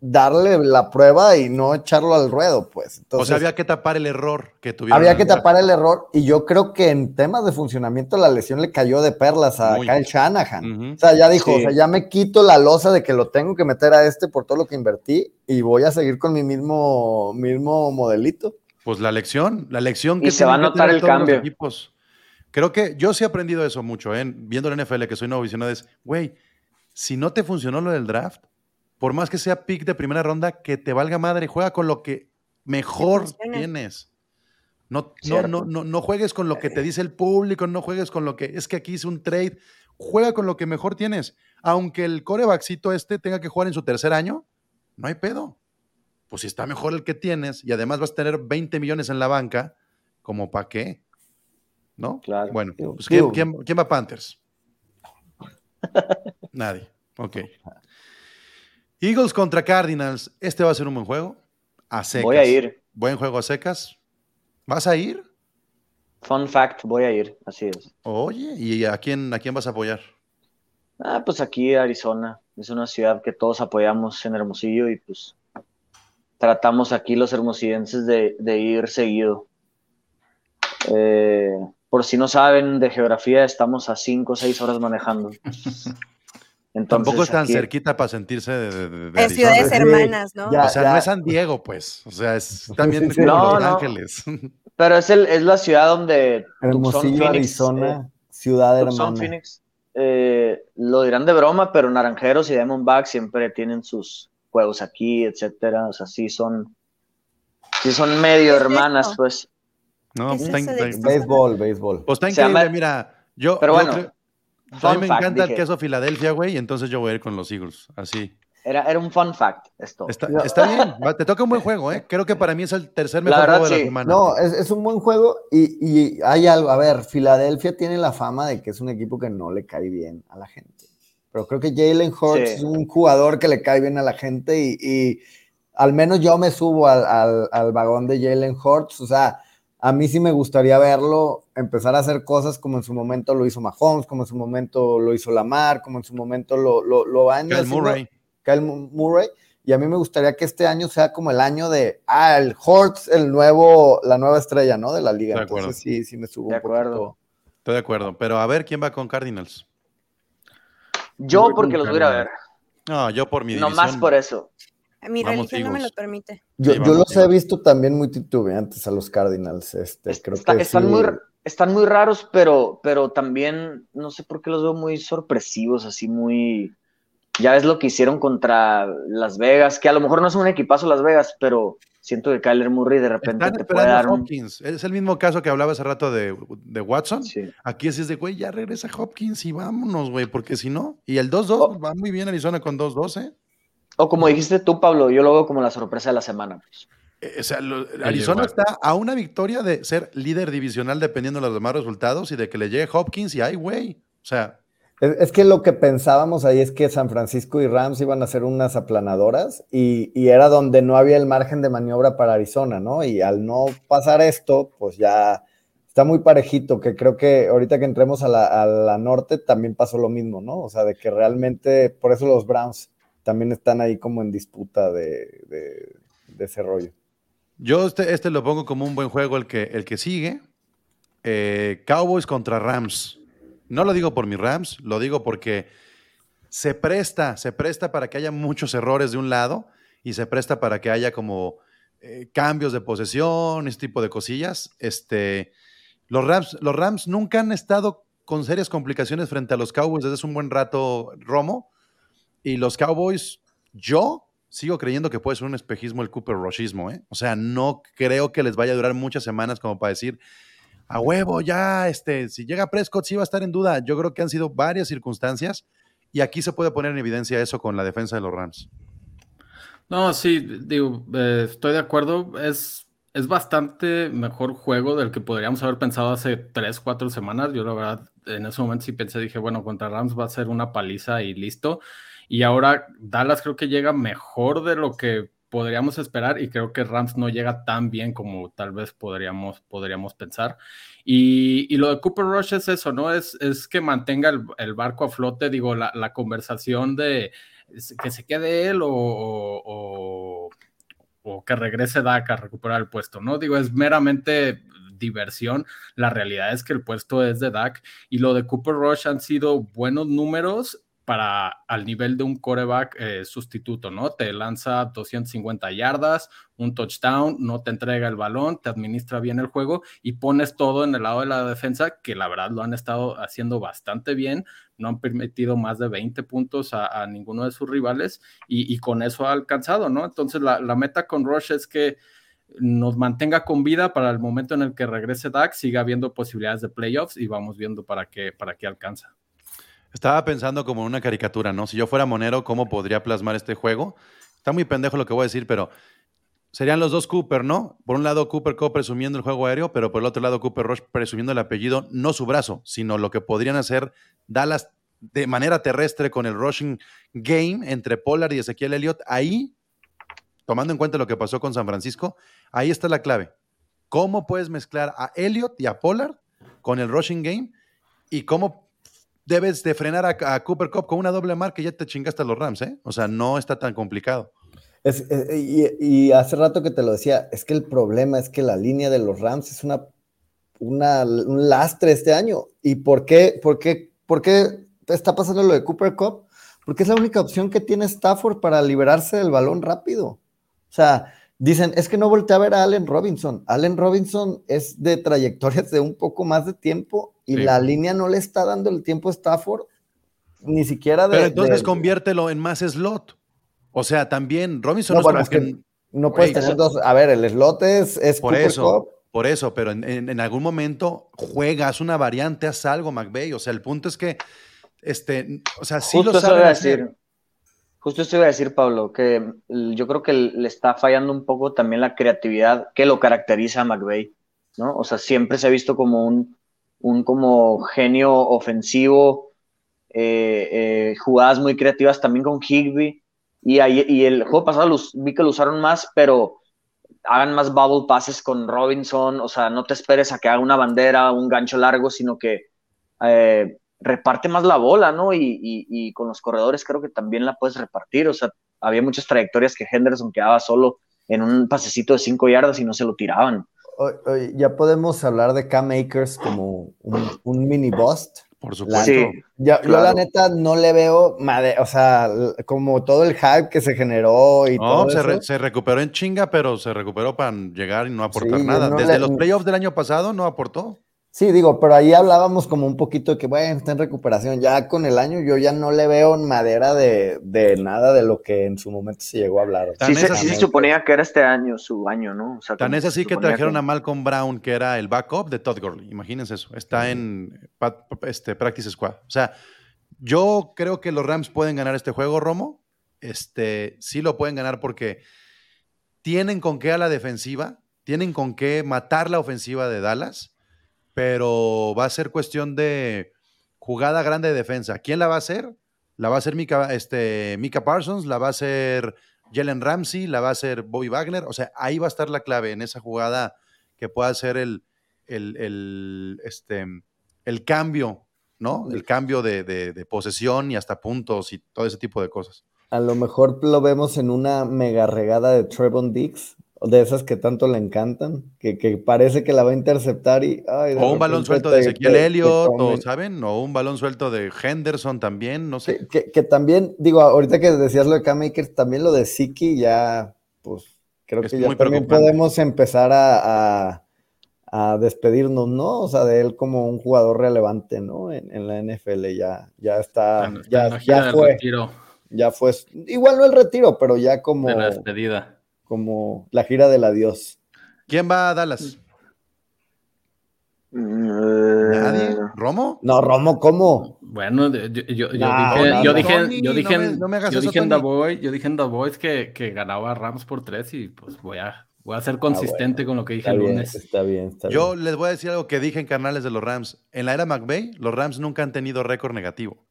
darle la prueba y no echarlo al ruedo, pues.
o sea, había que tapar el error que tuvieron.
había que tapar el error y yo creo que en temas de funcionamiento la lesión le cayó de perlas a
Muy.
Kyle Shanahan. O sea, ya dijo,
Sí.
o sea, ya me quito la losa de que lo tengo que meter a este por todo lo que invertí y voy a seguir con mi mismo, mismo modelito.
Pues la lección, la lección
Y
que
se va a notar el
los
cambio.
equipos. Creo que yo sí he aprendido eso mucho, ¿eh? viendo la NFL, que soy nuevo visionado, es, güey, si no te funcionó lo del draft, por más que sea pick de primera ronda, que te valga madre, juega con lo que mejor tienes. No, no, no, no, no juegues con lo que te dice el público, no juegues con lo que es que aquí hice un trade. Juega con lo que mejor tienes. Aunque el corebackcito este tenga que jugar en su tercer año, no hay pedo. Pues si está mejor el que tienes y además vas a tener 20 millones en la banca, ¿como para qué? ¿No?
Claro.
Bueno, pues ¿quién,
digo.
quién- quién va a Panthers? Nadie. Ok. Eagles contra Cardinals. Este va a ser un buen juego. A secas.
Voy a ir.
Buen juego a secas. ¿Vas a ir?
Fun fact, voy a ir. Así es.
Oye, ¿y a quién, a quién vas a apoyar?
Ah, pues aquí Arizona. Es una ciudad que todos apoyamos en Hermosillo y pues tratamos aquí los hermosillenses de, de ir seguido. Eh, por si no saben de geografía, estamos a 5 o 6 horas manejando. Entonces,
Tampoco es tan
aquí-
cerquita para sentirse de, de- de Arizona.
ciudades
Sí,
hermanas, ¿no?
ya.
O sea, no es San Diego, pues. O sea, es también
sí,
como
sí. No,
Los
no.
Ángeles.
Pero es, el, es la ciudad donde Tucson,
Hermosillo,
Phoenix,
Arizona,
eh,
ciudad
Tucson,
hermana.
Phoenix, eh, lo dirán de broma, pero Naranjeros y Diamondbacks siempre tienen sus juegos aquí, etcétera. O sea, sí son, sí son medio
¿Qué es
hermanas, pues.
No,
¿Qué
pues
es
está,
estás
Béisbol, béisbol.
pues está increíble, mira. Yo,
Pero
yo
bueno,
creo- a mí me
fact,
encanta el
dije.
queso Filadelfia, güey, y entonces yo voy a ir con los Eagles. Así.
Era, era un fun fact esto.
Está, está bien, va, te toca un buen juego, ¿eh? Creo que para mí es el tercer
La
mejor
verdad,
juego de la
sí.
semana.
No, es, es un buen juego y, y hay algo. A ver, Filadelfia tiene la fama de que es un equipo que no le cae bien a la gente. Pero creo que Jalen Hurts
Sí.
es un jugador que le cae bien a la gente y, y al menos yo me subo al, al- al vagón de Jalen Hurts. O sea, a mí sí me gustaría verlo empezar a hacer cosas como en su momento lo hizo Mahomes, como en su momento lo hizo Lamar, como en su momento lo, lo, lo van
Kyle
haciendo-
Murray.
Kyle Mu- Murray. Y a mí me gustaría que este año sea como el año de, ah, el Hortz, el nuevo, la nueva estrella, ¿no? De la liga.
De acuerdo.
Entonces sí, sí me subo
De
un poquito.
acuerdo.
Estoy de acuerdo. Pero a ver quién va con Cardinals.
Yo porque los voy a ir a ver.
No, yo por mi
No
división.
más por eso.
Mi
Vamos,
religión no me lo permite.
Yo,
Sí,
yo los he visto también muy titubeantes a los Cardinals. Este,
Es-
creo
está-
que
están,
sí.
muy, están muy raros, pero, pero también no sé por qué los veo muy sorpresivos, así muy... Ya ves lo que hicieron contra Las Vegas, que a lo mejor no es un equipazo Las Vegas, pero siento que Kyler Murray de repente
Están
te puede
esperando
dar
a
un...
Hopkins. Es el mismo caso que hablaba hace rato de, de Watson.
Sí.
Aquí así es de, güey, ya regresa Hopkins y vámonos, güey, porque si no. Y el 2-2
Oh.
va muy bien Arizona con 2-2, ¿eh?
O como dijiste tú, Pablo, yo lo veo como la sorpresa de la semana. pues.
Eh, O sea, lo- Arizona está a una victoria de ser líder divisional dependiendo de los demás resultados y de que le llegue Hopkins y ay, güey. O sea,
Es, es que lo que pensábamos ahí es que San Francisco y Rams iban a ser unas aplanadoras y, y era donde no había el margen de maniobra para Arizona, ¿no? Y al no pasar esto, pues ya está muy parejito, que creo que ahorita que entremos a la, a la norte también pasó lo mismo, ¿no? O sea, de que realmente, por eso los Browns también están ahí como en disputa de, de- ese rollo.
yo este, este lo pongo como un buen juego el que, el que sigue. Eh, Cowboys contra Rams. No lo digo por mis Rams, lo digo porque se presta, se presta para que haya muchos errores de un lado y se presta para que haya como eh, cambios de posesión, ese tipo de cosillas. Este, los, Rams, los Rams nunca han estado con serias complicaciones frente a los Cowboys desde hace un buen rato, Romo. Y los Cowboys, yo sigo creyendo que puede ser un espejismo el Cooper Rochismo, ¿eh? O sea, no creo que les vaya a durar muchas semanas como para decir, a huevo, ya, este, si llega Prescott, sí va a estar en duda. Yo creo que han sido varias circunstancias y aquí se puede poner en evidencia eso con la defensa de los Rams.
No, sí, digo, eh, estoy de acuerdo. Es es bastante mejor juego del que podríamos haber pensado hace tres, cuatro semanas. Yo la verdad en ese momento sí pensé, dije, bueno, contra Rams va a ser una paliza y listo. Y ahora Dallas creo que llega mejor de lo que podríamos esperar y creo que Rams no llega tan bien como tal vez podríamos, podríamos pensar. Y, lo de Cooper Rush es eso, ¿no? Es, es que mantenga el, barco a flote, digo, la, conversación de que se quede él o, o, que regrese Dak a recuperar el puesto, ¿no? Digo, es meramente diversión. La realidad es que el puesto es de Dak y lo de Cooper Rush han sido buenos números para al nivel de un coreback eh, sustituto, ¿no? Te lanza 250 yardas, un touchdown, no te entrega el balón, te administra bien el juego y pones todo en el lado de la defensa, que la verdad lo han estado haciendo bastante bien, no han permitido más de 20 puntos a, ninguno de sus rivales y, con eso ha alcanzado, ¿no? Entonces la, meta con Rush es que nos mantenga con vida para el momento en el que regrese Dak, siga habiendo posibilidades de playoffs y vamos viendo para qué, para qué alcanza.
Estaba pensando como en una caricatura, ¿no? Si yo fuera Monero, ¿cómo podría plasmar este juego? Está muy pendejo lo que voy a decir, pero serían los dos Cooper, ¿no? Por un lado Cooper Co presumiendo el juego aéreo, pero por el otro lado Cooper Rush presumiendo el apellido, no su brazo, sino lo que podrían hacer Dallas de manera terrestre con el rushing game entre Pollard y Ezequiel Elliott. Ahí, tomando en cuenta lo que pasó con San Francisco, ahí está la clave. ¿Cómo puedes mezclar a Elliott y a Pollard con el rushing game y cómo debes de frenar a, Cooper Cup con una doble marca y ya te chingaste a los Rams, ¿eh? O sea, no está tan complicado.
y, hace rato que te lo decía, es que el problema es que la línea de los Rams es una, un lastre este año. ¿Y por qué, por, qué, por qué está pasando lo de Cooper Cup? Porque es la única opción que tiene Stafford para liberarse del balón rápido. O sea, Dicen, es que no volteé a ver a Allen Robinson. Allen Robinson es de trayectorias de un poco más de tiempo y la línea no le está dando el tiempo a Stafford, ni siquiera de.
Pero entonces conviértelo en más slot. O sea, también Robinson
no, es, que, no puedes tener dos. A ver, el slot es, es
por eso. Por eso, pero en, algún momento juegas una variante, haz algo, McVeigh. O sea, el punto es que, este, o sea, sí lo saben
decir. Justo esto iba a decir, Pablo, que yo creo que le está fallando un poco también la creatividad que lo caracteriza a McVeigh, ¿no? O sea, siempre se ha visto como un, un como genio ofensivo, eh, eh, jugadas muy creativas también con Higby, y, ahí, y el juego pasado los, vi que lo usaron más, pero hagan más bubble passes con Robinson, o sea, no te esperes a que haga una bandera, un gancho largo, sino que eh, reparte más la bola, ¿no? Y, con los corredores creo que también la puedes repartir. O sea, había muchas trayectorias que Henderson quedaba solo en un pasecito de cinco yardas y no se lo tiraban.
ya podemos hablar de Cam Akers como un, mini bust.
Por supuesto.
yo, la neta no le veo, o sea, como todo el hype que se generó y todo
se, se recuperó en chinga, pero se recuperó para llegar y no aportar nada. Desde los playoffs del año pasado no aportó.
Sí, digo, pero ahí hablábamos como un poquito de que, bueno, está en recuperación. Ya con el año yo ya no le veo en madera de, nada de lo que en su momento se llegó a hablar.
Sí, se, sí se suponía que era este año, su año, ¿no?
O sea, Tan es así que trajeron a Malcolm Brown, que era el backup de Todd Gurley. Imagínense eso. Está en este, Practice Squad. O sea, yo creo que los Rams pueden ganar este juego, Romo. Este, sí lo pueden ganar porque tienen con qué a la defensiva, tienen con qué matar la ofensiva de Dallas pero va a ser cuestión de jugada grande de defensa. ¿Quién la va a hacer? La va a hacer Mika, este, Mika Parsons, la va a hacer Jalen Ramsey, la va a hacer Bobby Wagner. O sea, ahí va a estar la clave en esa jugada que pueda ser el, el, este, el cambio, ¿no? El cambio de, de, posesión y hasta puntos y todo ese tipo de cosas.
A lo mejor lo vemos en una mega regada de Trevon Dix, de esas que tanto le encantan, que, parece que la va a interceptar y...
o un balón suelto de Ezequiel Elliott, o, ¿saben? O un balón suelto de Henderson también, no sé.
Que, también, digo, ahorita que decías lo de K-Makers, también lo de Siki ya, pues, creo que ya también podemos empezar a, despedirnos, ¿no? O sea, de él como un jugador relevante, ¿no? En, la NFL ya, ya está, ya, ya fue. Ya fue, igual no el retiro, pero ya como...
De la despedida
como la gira del adiós.
¿Quién va a Dallas?
Mm,
¿Nadie? ¿Romo?
No, Romo, ¿cómo?
Bueno, yo, dije, yo dije, yo dije, yo dije en The Voice, yo dije en The Voice que, que ganaba Rams por tres y pues voy a, Voy a ser consistente con lo que dije
Ah, Está
el
bien,
lunes.
está bien, está
Yo
bien.
les voy a decir algo que dije en canales de los Rams. En la era McVay, los Rams nunca han tenido récord negativo.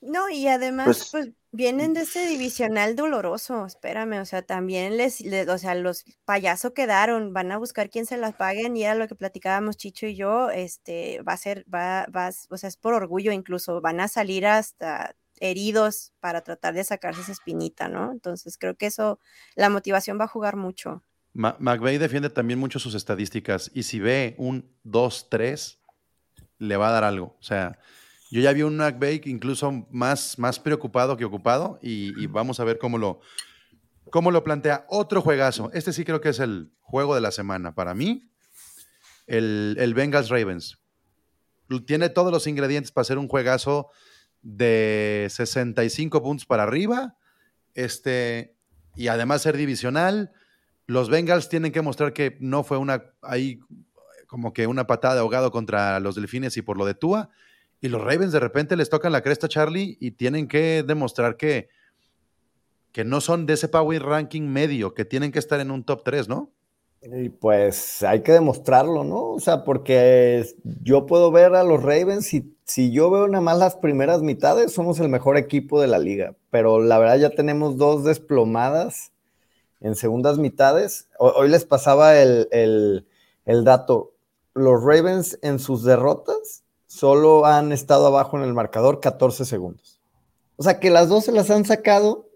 No, y además,
Pues-
pues, vienen de ese divisional doloroso, espérame, o sea, también les, les- o sea, los payasos quedaron, van a buscar quién se las paguen, y era lo que platicábamos Chicho y yo, este, va a ser, va, va, o sea, es por orgullo incluso, van a salir hasta heridos para tratar de sacarse esa espinita, ¿no? Entonces creo que eso, la motivación va a jugar mucho.
Ma- McVay defiende también mucho sus estadísticas y si ve un 2-3, le va a dar algo. O sea, yo ya vi un que incluso más, más preocupado que ocupado y, y vamos a ver cómo lo, cómo lo plantea. Otro juegazo. Este sí creo que es el juego de la semana. Para mí, el, el Bengals Ravens. Tiene todos los ingredientes para ser un juegazo de 65 puntos para arriba. Este, y además ser divisional. Los Bengals tienen que mostrar que no fue una ahí como que una patada de ahogado contra los Delfines y por lo de Tua. Y los Ravens de repente les tocan la cresta, Charlie, y tienen que demostrar que, que no son de ese Power Ranking medio, que tienen que estar en un top 3, ¿no?
Y pues hay que demostrarlo, ¿no? O sea, porque yo puedo ver a los Ravens y si yo veo nada más las primeras mitades, somos el mejor equipo de la liga. Pero la verdad ya tenemos dos desplomadas en segundas mitades. Ho- Hoy les pasaba el- el dato. Los Ravens en sus derrotas solo han estado abajo en el marcador 14 segundos. O sea que las dos se las han sacado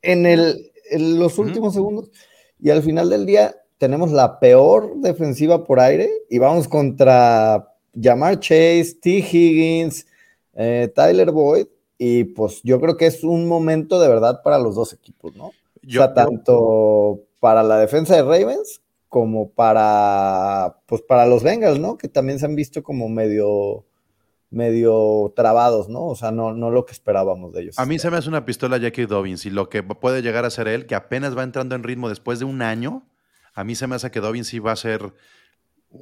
en, el, en los últimos segundos. Y al final del día tenemos la peor defensiva por aire y vamos contra Jamar Chase, T. Higgins, eh, Tyler Boyd. Y pues yo creo que es un momento de verdad para los dos equipos, ¿no?
Yo,
o sea, tanto para la defensa de Ravens como para, pues para los Bengals, ¿no? Que también se han visto como medio, medio trabados, ¿no? O sea, no, no lo que esperábamos de ellos.
a mí se me hace una pistola Jackie Dobbins y lo que puede llegar a ser él, que apenas va entrando en ritmo después de un año, a mí se me hace que Dobbins sí va a ser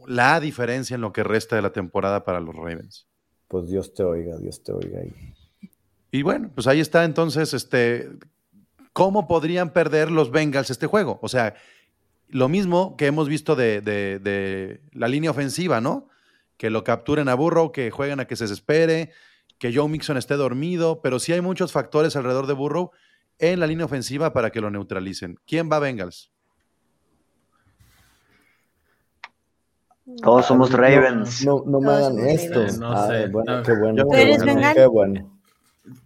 la diferencia en lo que resta de la temporada para los Ravens.
Pues Dios te oiga, Dios te oiga.
Y bueno, pues ahí está entonces, este, ¿cómo podrían perder los Bengals este juego? O sea, lo mismo que hemos visto de, de- de la línea ofensiva, ¿no? Que lo capturen a Burrow, que jueguen a que se desespere, que Joe Mixon esté dormido, pero sí hay muchos factores alrededor de Burrow en la línea ofensiva para que lo neutralicen. ¿Quién va a Bengals?
Todos somos
No,
Ravens.
No, no me hagan
somos
esto.
Ravens.
No
Ah,
sé.
bueno,
No.
qué bueno. Qué
¿Tú eres
bueno? Qué bueno.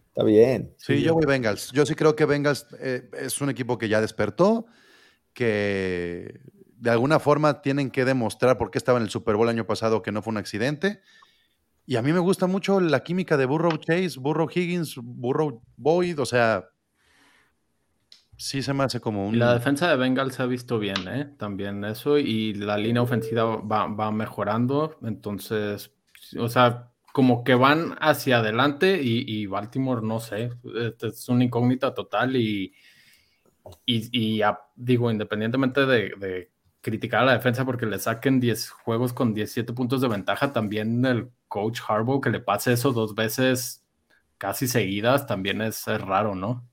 Está bien.
Sí, yo voy Bengals. Yo sí creo que Bengals eh, es un equipo que ya despertó, que de alguna forma tienen que demostrar por qué estaba en el Super Bowl el año pasado que no fue un accidente. Y a mí me gusta mucho la química de Burrow Chase, Burrow Higgins, Burrow Boyd, o sea, sí se me hace como un...
La defensa de Bengals se ha visto bien, ¿eh? También eso. Y la línea ofensiva va, va mejorando. Entonces, o sea, como que van hacia adelante y, y Baltimore, no sé, este es una incógnita total. Y, y, y ya, digo, independientemente de, de criticar a la defensa porque le saquen 10 juegos con 17 puntos de ventaja, también el coach Harbaugh que le pase eso dos veces casi seguidas también es, es raro, ¿no?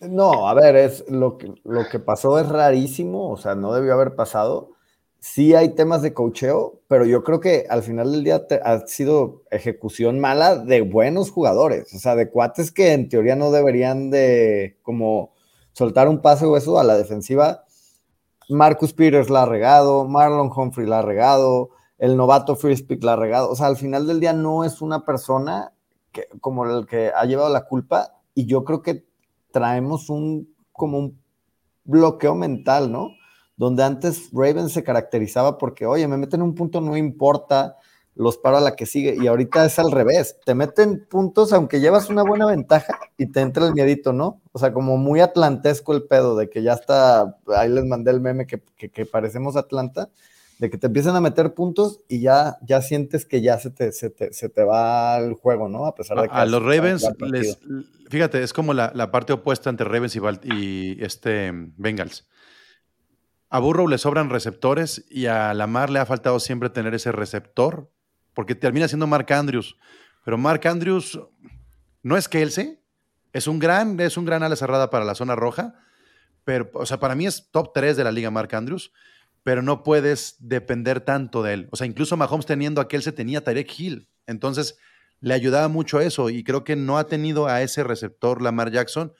No, a ver, es lo que, lo que pasó es rarísimo, o sea, no debió haber pasado. Sí hay temas de cocheo, pero yo creo que al final del día te- ha sido ejecución mala de buenos jugadores, o sea, de cuates que en teoría no deberían de como soltar un pase o eso a la defensiva. Marcus Peters la ha regado, Marlon Humphrey la ha regado, el novato Pick la ha regado. O sea, al final del día no es una persona que, como el que ha llevado la culpa y yo creo que traemos un como un bloqueo mental, ¿no? Donde antes Ravens se caracterizaba porque, oye, me meten un punto, no importa, los paro a la que sigue. Y ahorita es al revés. Te meten puntos aunque llevas una buena ventaja y te entra el miedito, ¿no? O sea, como muy atlantesco el pedo de que ya está, ahí les mandé el meme que, que, que parecemos Atlanta, de que te empiezan a meter puntos y ya, ya sientes que ya se te, se te, se te va el juego, ¿no? A pesar de que
A, a los Ravens, les, fíjate, es como la, la parte opuesta entre Ravens y este Bengals. A Burrow le sobran receptores y a Lamar le ha faltado siempre tener ese receptor, porque termina siendo Mark Andrews. Pero Mark Andrews no es Kelsey, es un gran, es un gran ala cerrada para la zona roja, pero, o sea, para mí es top 3 de la liga Mark Andrews, pero no puedes depender tanto de él. O sea, incluso Mahomes teniendo aquel se tenía Tarek Hill. Entonces, le ayudaba mucho eso y creo que no ha tenido a ese receptor Lamar Jackson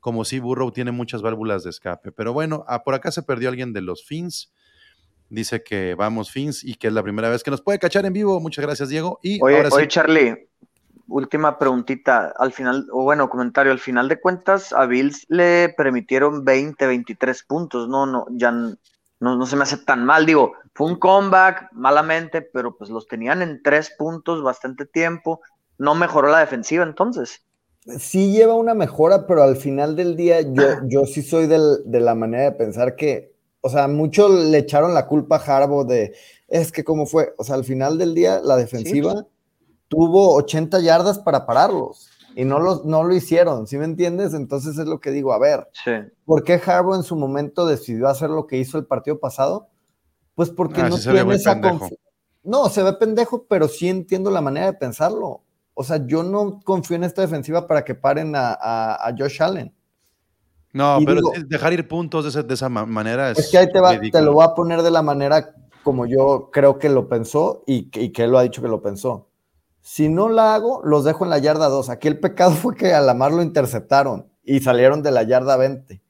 como si Burrow tiene muchas válvulas de escape. Pero bueno, ah, por acá se perdió alguien de los Fins. Dice que vamos Fins y que es la primera vez que nos puede cachar en vivo. Muchas gracias, Diego. Y
Oye,
ahora sí,
oye, Charlie, última preguntita. Al final, o bueno, comentario, al final de cuentas, a Bills le permitieron 20, 23 puntos, ¿no? No, ya no, no se me hace tan mal. Digo, fue un comeback, malamente, pero pues los tenían en tres puntos bastante tiempo. No mejoró la defensiva entonces.
sí lleva una mejora, pero al final del día yo, yo sí soy del- de la manera de pensar que, o sea, muchos le echaron la culpa a Harbaugh de, es que cómo fue, o sea, al final del día la defensiva tuvo 80 yardas para pararlos y no, los, no lo hicieron, ¿sí me entiendes? Entonces es lo que digo, a ver,
Sí.
¿por qué Harbaugh en su momento decidió hacer lo que hizo el partido pasado? Pues porque
Ah,
no
sí se ve
tiene esa
pendejo.
confi- No, se ve pendejo, pero sí entiendo la manera de pensarlo. O sea, yo no confío en esta defensiva para que paren a, a- a Josh Allen.
No,
y
pero
digo-
dejar ir puntos de, ese- de esa ma- manera es.
Es que ahí te, va, te lo voy a poner de la manera como yo creo que lo pensó y, que- y que él lo ha dicho que lo pensó. Si no la hago, los dejo en la yarda 2. Aquí el pecado fue que a Lamar lo interceptaron y salieron de la yarda 20.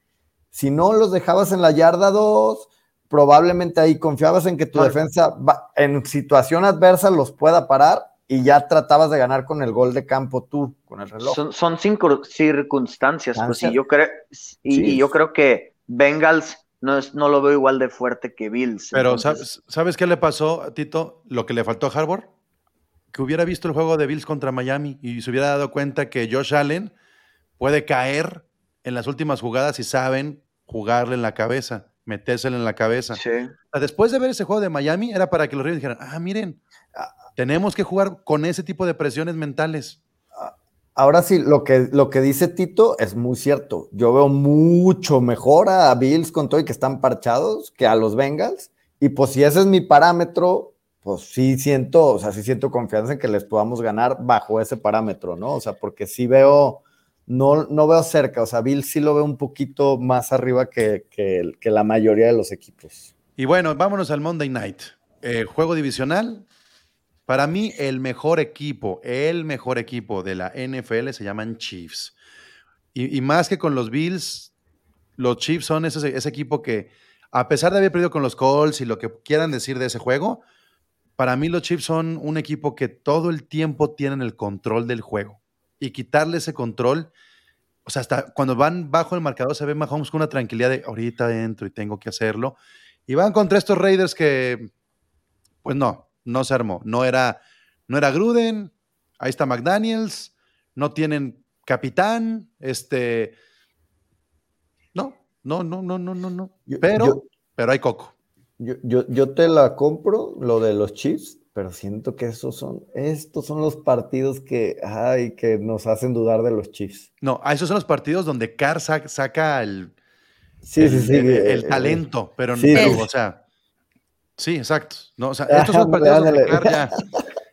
Si no los dejabas en la yarda 2, probablemente ahí confiabas en que tu defensa va- en situación adversa los pueda parar y ya tratabas de ganar con el gol de campo tú, con el reloj.
Son, son cinco circunstancias, pues, y yo creo, y,
Sí.
y yo creo que Bengals no, es, no lo veo igual de fuerte que Bills.
Pero
entonces-
¿sabes, ¿sabes qué le pasó a Tito? Lo que le faltó a Harbour. Que hubiera visto el juego de Bills contra Miami y se hubiera dado cuenta que Josh Allen puede caer en las últimas jugadas y saben jugarle en la cabeza, metérsele en la cabeza.
Sí.
Después de ver ese juego de Miami, era para que los Ravens dijeran, ah, miren, tenemos que jugar con ese tipo de presiones mentales.
Ahora sí, lo que, lo que dice Tito es muy cierto. Yo veo mucho mejor a Bills con todo y que están parchados que a los Bengals. Y pues si ese es mi parámetro, pues sí siento, o sea, sí siento confianza en que les podamos ganar bajo ese parámetro, ¿no? O sea, porque sí veo, no, no veo cerca, o sea, Bills sí lo veo un poquito más arriba que, que, que la mayoría de los equipos.
Y bueno, vámonos al Monday Night. Eh, juego divisional. Para mí, el mejor equipo, el mejor equipo de la NFL se llaman Chiefs. Y, más que con los Bills, los Chiefs son ese, ese equipo que, a pesar de haber perdido con los Colts y lo que quieran decir de ese juego, para mí los Chiefs son un equipo que todo el tiempo tienen el control del juego. Y quitarle ese control, o sea, hasta cuando van bajo el marcador se ve Mahomes con una tranquilidad de ahorita entro y tengo que hacerlo. Y van contra estos Raiders que, pues no, no se armó. No era, no era Gruden, ahí está McDaniels, no tienen capitán, este, no, no, no, no, no, no, no. Pero,
yo-
pero hay coco.
Yo, yo, yo te la compro, lo de los Chiefs, pero siento que esos son, estos son los partidos que, ay, que nos hacen dudar de los Chiefs.
No, esos son los partidos donde Carr saca, el,
Sí,
el,
sí, sí.
el-
eh,
el talento, pero, pero,
sí.
o sea, sí, exacto. No, o sea, estos son partidos
ándale.
Carr ya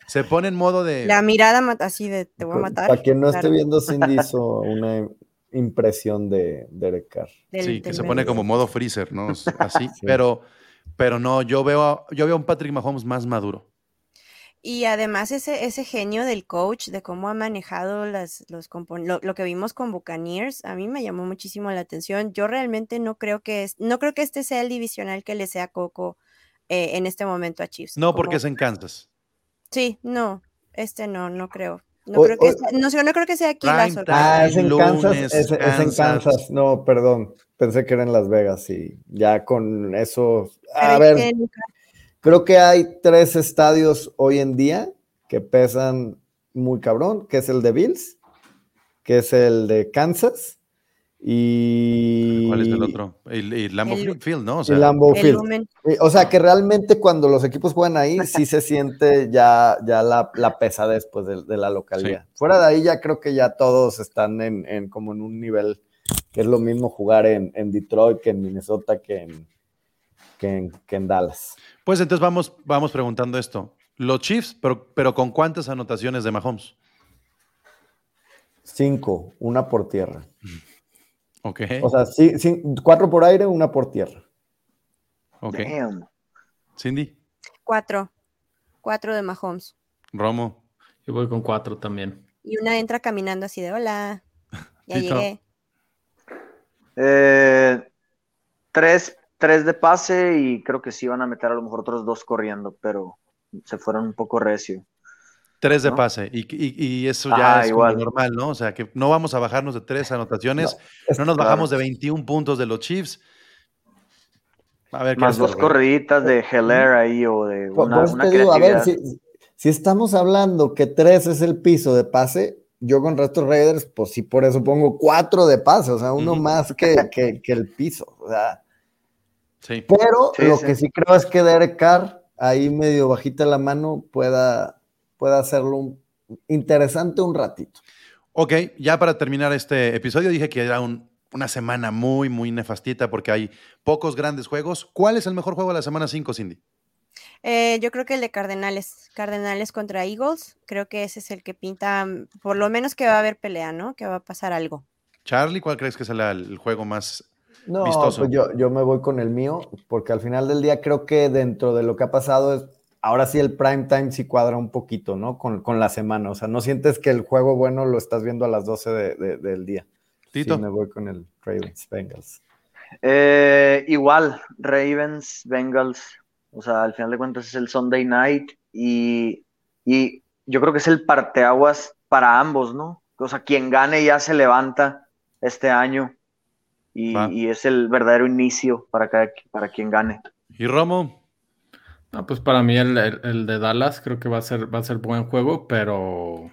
se pone en modo de...
La mirada mata- así de te voy a matar.
Para quien no esté viendo, Cindy hizo una impresión de Derek Carr.
del-
Sí, que se pone como modo freezer, ¿no? Así,
Sí.
pero, pero no, yo veo, a- yo veo a un Patrick Mahomes más maduro.
Y además ese, ese genio del coach, de cómo ha manejado las, los compon- lo, lo que vimos con Buccaneers, a mí me llamó muchísimo la atención. Yo realmente no creo que es, no creo que este sea el divisional que le sea coco eh, en este momento a Chiefs.
No, porque
Como-
es en Kansas.
Sí, no, este no, no creo. No
O-
creo que
o-
sea, no, sé, no creo que sea aquí la sorpresa.
Ah, es en
Lunes,
Kansas, es, es en
Kansas.
No, perdón, pensé que era en Las Vegas y ya con eso. A ver,
que
Creo que hay tres estadios hoy en día que pesan muy cabrón, que es el de Bills, que es el de Kansas y...
¿Cuál es el otro? Y, y Lambeau
El-
Field, ¿no? O sea,
Lambeau
el
Field. O sea, que realmente cuando los equipos juegan ahí, sí se siente ya, ya la, la pesadez pues, de, de la localidad. Fuera de ahí ya creo que ya todos están en, en como en un nivel que es lo mismo jugar en, en Detroit que en Minnesota que en, que en, que en Dallas.
pues entonces vamos, vamos preguntando esto. Los Chiefs, pero, pero ¿con cuántas anotaciones de Mahomes?
Cinco, una por tierra.
Ok.
O sea, sí, sí, cuatro por aire, una por tierra.
Ok.
Damn.
Cindy,
Cuatro. Cuatro de Mahomes.
Romo.
Yo voy con cuatro también.
Y una entra caminando así de hola. Ya
Tito.
llegué.
Eh, tres, tres de pase y creo que sí van a meter a lo mejor otros dos corriendo, pero se fueron un poco recio.
Tres de
¿No?
pase. Y, y- y eso ya es como
igual.
normal, ¿no? O sea, que no vamos a bajarnos de tres anotaciones.
es-
No, nos
claro.
bajamos de 21 puntos de los Chiefs. A ver qué
Más dos corriditas de Heller ahí o de una,
por eso
una
te digo, a ver, si, si estamos hablando que tres es el piso de pase, yo con Restos Raiders, pues sí, por eso pongo cuatro de pase, o sea, uno más que, que- que el piso. O sea,
Sí.
pero
Sí,
lo
sí.
que sí creo es que Derek Carr, ahí medio bajita la mano, pueda, pueda hacerlo un- interesante un ratito.
Ok, ya para terminar este episodio dije que era un- una semana muy, muy nefastita porque hay pocos grandes juegos. ¿Cuál es el mejor juego de la semana 5, Cindy?
Eh, yo creo que el de Cardenales. Cardenales contra Eagles. Creo que ese es el que pinta, por lo menos que va a haber pelea, ¿no? Que va a pasar algo.
Charlie, ¿cuál crees que es el, el juego más
No,
Vistoso.
pues yo, yo me voy con el mío, porque al final del día creo que dentro de lo que ha pasado es, ahora sí el prime time sí cuadra un poquito, ¿no? Con, con la semana, o sea, no sientes que el juego bueno lo estás viendo a las 12 de- de- del día.
Tito?
Sí, me voy con el Ravens Bengals.
Eh, igual, Ravens, Bengals, o sea, al final de cuentas es el Sunday night y, y yo creo que es el parteaguas para ambos, ¿no? O sea, quien gane ya se levanta este año y, y es el verdadero inicio para, cada, para quien gane.
¿Y Romo?
No, pues para mí el, el- el de Dallas creo que va a ser, va a ser buen juego, pero,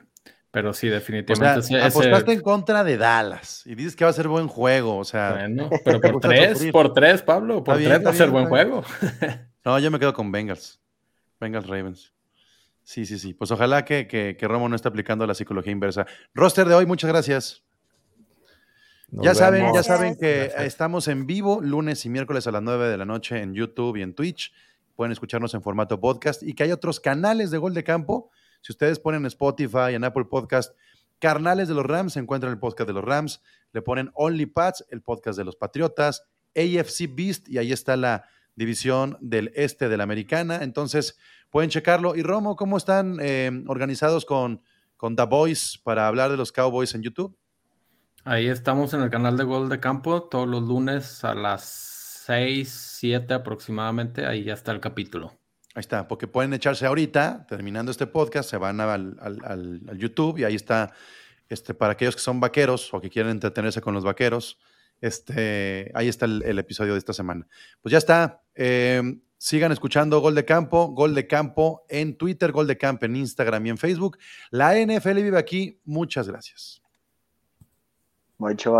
pero sí,
O sea,
definitivamente ese- ese-
apostaste en contra de Dallas y dices que va a ser buen juego. O sea,
bueno, pero por tres, por tres, Pablo, por
bien,
tres va a ser
bien,
buen juego.
no, yo me quedo con Bengals. Bengals Ravens. Sí, sí, sí. Pues ojalá que, que, que Romo no esté aplicando la psicología inversa. Roster de hoy, muchas gracias.
Nos
ya saben, ya saben que
Gracias.
estamos en vivo lunes y miércoles a las 9 de la noche en YouTube y en Twitch. Pueden escucharnos en formato podcast y que hay otros canales de Gol de Campo. Si ustedes ponen en Spotify, en Apple Podcast, Carnales de los Rams, se encuentran el podcast de los Rams. Le ponen Only Pats, el podcast de los Patriotas, AFC Beast y ahí está la división del este de la americana. Entonces pueden checarlo. Y Romo, ¿cómo están eh, organizados con, con The Boys para hablar de los Cowboys en YouTube?
Ahí estamos en el canal de Gol de Campo todos los lunes a las 6, 7 aproximadamente. Ahí ya está el capítulo.
Ahí está, porque pueden echarse ahorita, terminando este podcast, se van al, al- al- al YouTube y ahí está, este, para aquellos que son vaqueros o que quieren entretenerse con los vaqueros, este, ahí está el, el episodio de esta semana. Pues ya está, eh, sigan escuchando Gol de Campo, Gol de Campo en Twitter, Gol de Campo en Instagram y en Facebook. La NFL vive aquí, muchas gracias.
Chaval.